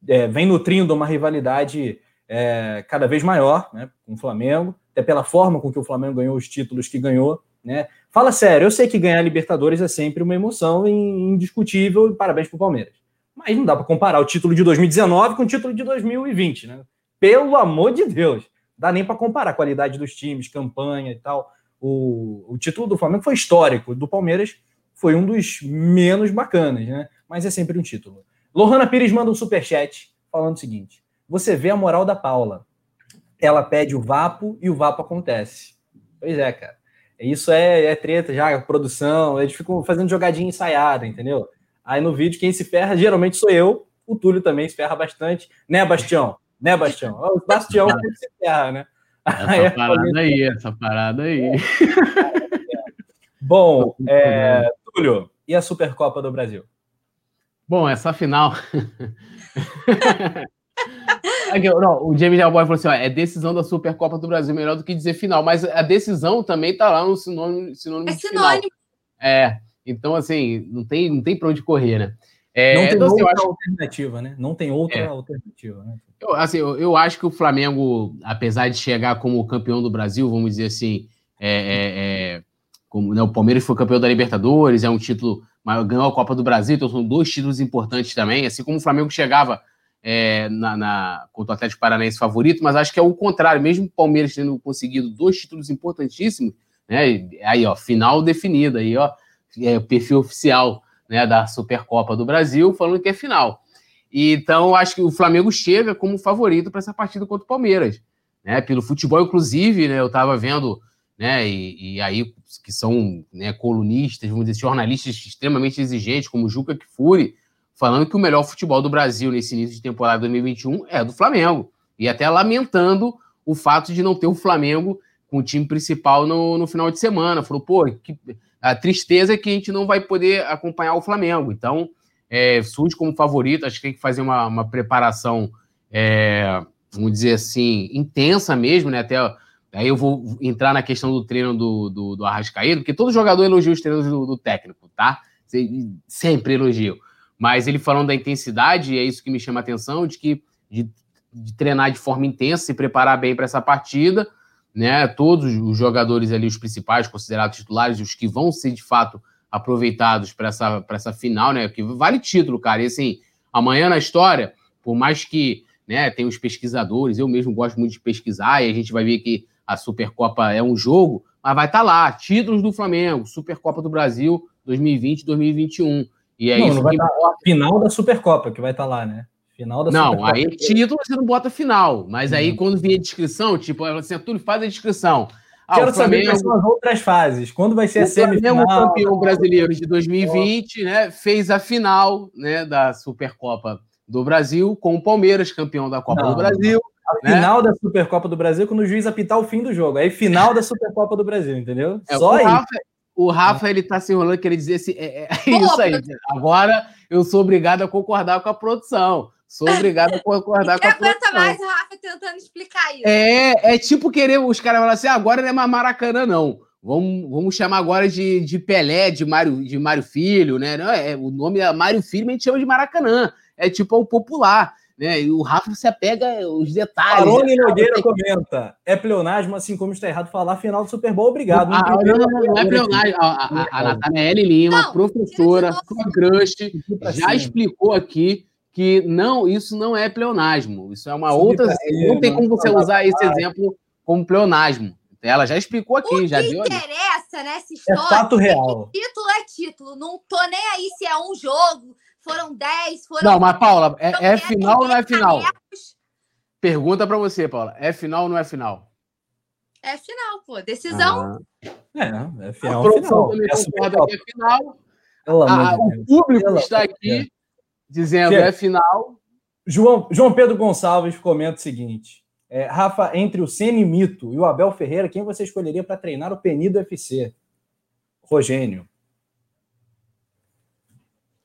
é, vem nutrindo uma rivalidade é, cada vez maior né, com o Flamengo até pela forma com que o Flamengo ganhou os títulos que ganhou. Né? Fala sério, eu sei que ganhar Libertadores é sempre uma emoção indiscutível, e parabéns para o Palmeiras. Mas não dá para comparar o título de 2019 com o título de 2020, né? Pelo amor de Deus, dá nem para comparar a qualidade dos times, campanha e tal. O, o título do Flamengo foi histórico, do Palmeiras foi um dos menos bacanas, né? Mas é sempre um título. Lohana Pires manda um superchat falando o seguinte: você vê a moral da Paula ela pede o vapo e o vapo acontece. Pois é, cara. Isso é, é treta já, produção, eles ficam fazendo jogadinha ensaiada, entendeu? Aí no vídeo, quem se ferra geralmente sou eu, o Túlio também se ferra bastante, né, Bastião? Né, Bastião? O Bastião que se ferra, né? Essa aí, parada aí, essa parada aí. Bom, é, Túlio, e a Supercopa do Brasil? Bom, essa final. Não, o James Boy falou assim: ó, é decisão da Supercopa do Brasil, melhor do que dizer final. Mas a decisão também tá lá no sinônimo, sinônimo é sinônimo. É, então assim, não tem, não tem pra onde correr, né? É, não tem então, assim, outra acho... alternativa, né? Não tem outra é. alternativa, né? Eu, assim, eu, eu, acho que o Flamengo, apesar de chegar como campeão do Brasil, vamos dizer assim, é, é, é como né, o Palmeiras foi campeão da Libertadores, é um título, ganhou a Copa do Brasil, então são dois títulos importantes também, assim como o Flamengo chegava é, na, na, contra o Atlético Paranaense favorito, mas acho que é o contrário, mesmo o Palmeiras tendo conseguido dois títulos importantíssimos, né? Aí, ó, final definida, aí, ó, é o perfil oficial né, da Supercopa do Brasil, falando que é final. E, então, acho que o Flamengo chega como favorito para essa partida contra o Palmeiras. Né? Pelo futebol, inclusive, né, eu estava vendo, né, e, e, aí, que são né, colunistas, vamos dizer, jornalistas extremamente exigentes, como Juca Kfouri, falando que o melhor futebol do Brasil nesse início de temporada 2021 é do Flamengo. E até lamentando o fato de não ter o Flamengo com o time principal no, no final de semana. Falou, pô, que, a tristeza é que a gente não vai poder acompanhar o Flamengo. Então, é, surge como favorito. Acho que tem que fazer uma, uma preparação, é, vamos dizer assim, intensa mesmo, né? Até aí eu vou entrar na questão do treino do, do, do Arrascaído, porque todo jogador elogia os treinos do, do técnico, tá? Sempre elogio. Mas ele falando da intensidade, é isso que me chama a atenção, de que de, de treinar de forma intensa, se preparar bem para essa partida né? Todos os jogadores ali, os principais, considerados titulares, os que vão ser de fato aproveitados para essa, essa final, né? Que vale título, cara. E assim, amanhã na história, por mais que né, tem os pesquisadores, eu mesmo gosto muito de pesquisar, e a gente vai ver que a Supercopa é um jogo, mas vai estar tá lá, títulos do Flamengo, Supercopa do Brasil 2020 2021. E é não, isso não vai que... estar final da Supercopa que vai estar tá lá, né? Final da Não, aí título você não bota final. Mas aí uhum. quando vier a descrição, tipo, assim, Túlio, faz a descrição. Ah, Quero saber quais são as outras fases. Quando vai ser a semifinal? O Flamengo, campeão brasileiro de 2020, né, fez a final né, da Supercopa do Brasil com o Palmeiras, campeão da Copa não, do Brasil. A né? final da Supercopa do Brasil quando o juiz apitar o fim do jogo. Aí final da Supercopa do Brasil, entendeu? É, Só o aí. Rafa, o Rafa, ele tá se enrolando, querer dizer assim, é, é, é isso aí. Agora eu sou obrigado a concordar com a produção. Sou obrigado a concordar com a aguenta mais o Rafa tentando explicar isso. É, é tipo querer os caras falar assim, ah, agora não é mais Maracanã, não. Vamos, vamos chamar agora de, de Pelé, de Mário, de Mário Filho, né? Não, é, o nome é Mário Filho, mas a gente chama de Maracanã. É tipo o popular. Né? E o Rafa se apega os detalhes. Arone né? Nogueira comenta. É pleonasmo, assim como está errado falar final do Super Bowl. Obrigado. Ah, não, não, não, é pleonasmo. A, a, a Nathanaele Lima, não, professora, crush, já explicou aqui que não, isso não é pleonasmo. Isso é uma Sim, outra. Não tem como você usar esse exemplo como pleonasmo. Ela já explicou aqui, o já deu. interessa nessa história. É fato real. título é título. Não tô nem aí se é um jogo, foram 10, foram. Não, mas Paula, é, é final ou não é final? Pergunta para você, Paula. É final ou não é final? É final, pô. Decisão. Ah. É, é final. A produção também concorda que é final. Ah, o público está aqui dizendo é final. João, João Pedro Gonçalves comenta o seguinte: é, Rafa, entre o Ceni Mito e o Abel Ferreira, quem você escolheria para treinar o Penido FC? Rogênio.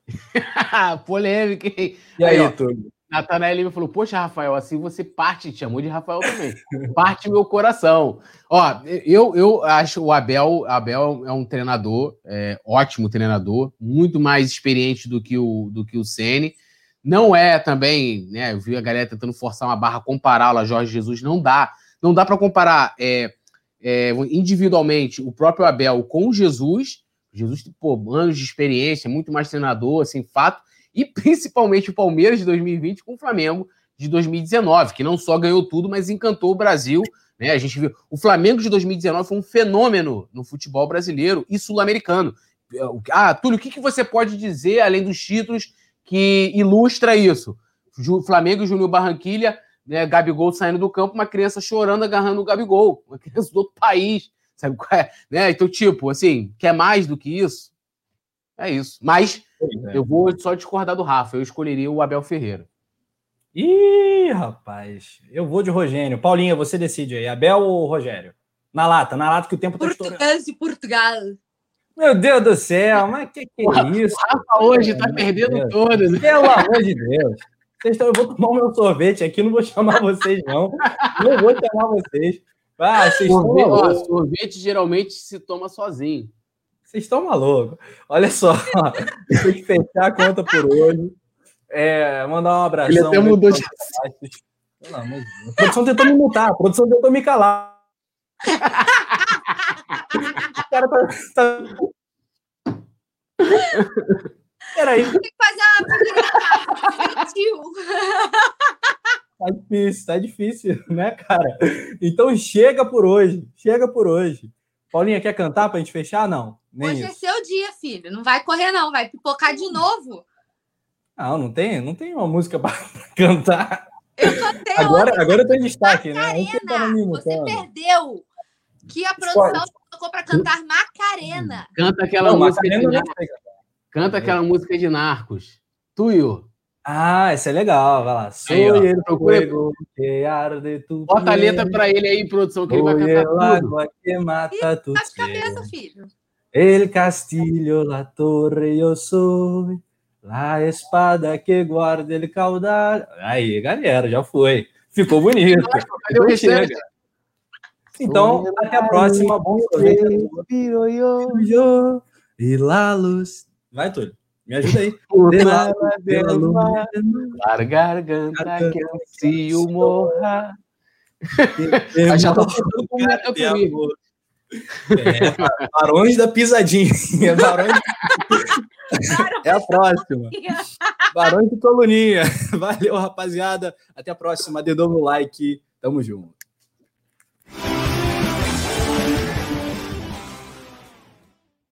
Polêmica, hein? E aí, aí Túlio? Natanael me falou: Poxa, Rafael, assim você parte, te chamou de Rafael também. parte meu coração. Ó, eu, eu acho o Abel, Abel é um treinador, é, ótimo treinador, muito mais experiente do que o, do que o Ceni. Não é também, né? Eu vi a galera tentando forçar uma barra, compará-lo a Jorge Jesus, não dá. Não dá para comparar é, é, individualmente o próprio Abel com o Jesus. Jesus pô, anos de experiência, muito mais treinador, assim, fato e principalmente o Palmeiras de 2020 com o Flamengo de 2019, que não só ganhou tudo, mas encantou o Brasil. Né? A gente viu o Flamengo de 2019 foi um fenômeno no futebol brasileiro e sul-americano. Ah, Túlio, o que, que você pode dizer, além dos títulos, que ilustra isso? Flamengo Júnior Barranquilha, né, Gabigol saindo do campo, uma criança chorando, agarrando o Gabigol, uma criança do outro país, sabe qual é? Né? Então, tipo, assim, quer mais do que isso? É isso. Mas é. eu vou só discordar do Rafa. Eu escolheria o Abel Ferreira. Ih, rapaz. Eu vou de Rogênio. Paulinha, você decide aí. Abel ou Rogério? Na lata, na lata que o tempo tá Português de Portugal. Meu Deus do céu, mas que que é isso? O Rafa hoje tá perdendo todas. Pelo amor de Deus. Vocês estão, eu vou tomar o meu sorvete aqui, não vou chamar vocês, não. Não vou chamar vocês. Ah, vocês sorvete, ó, sorvete geralmente se toma sozinho. Vocês estão malucos. Olha só, tem que fechar a conta por hoje. É, mandar um abraço. Ele até mudou de. Pelo amor de Deus. A produção tentou me mutar, a produção tentou me calar. o cara tá. tá... Peraí. Tem que fazer uma Tá difícil, tá difícil, né, cara? Então chega por hoje, chega por hoje. Paulinha, quer cantar pra gente fechar? Não. Nem Hoje é isso. seu dia, filho. Não vai correr, não. Vai pipocar de novo. Não, não tem, não tem uma música pra cantar. Eu cantei Agora, agora eu tô em destaque, né? Eu tava me Você mutando. perdeu. Que a produção colocou pra cantar Macarena. Canta aquela Não, música de Macarena não Narcos. Canta aquela música de Narcos. Tuyo. Ah, esse é legal, vai lá. Soy Aí, ó. el Procura- fuego que arde tu Bota a letra pra ele aí, produção, que ele vai cantar tudo. que mata tu Tá de cabeça, filho. El castillo, la torre, yo soy. La espada que guarda el caudal. Aí, galera, já foi. Ficou bonito. Cadê o Então restante? chega. Então, até a próxima. Bom sorvete. E la luz. Vai, Túlio. Me ajuda aí. Luz, Para garganta que ancio morra. Aí já tô amor, cantando com o comigo. É, Barões da Pisadinha. Barões... É a próxima. Barões de Coluninha. Valeu, rapaziada. Até a próxima. Dedão no like. Tamo junto.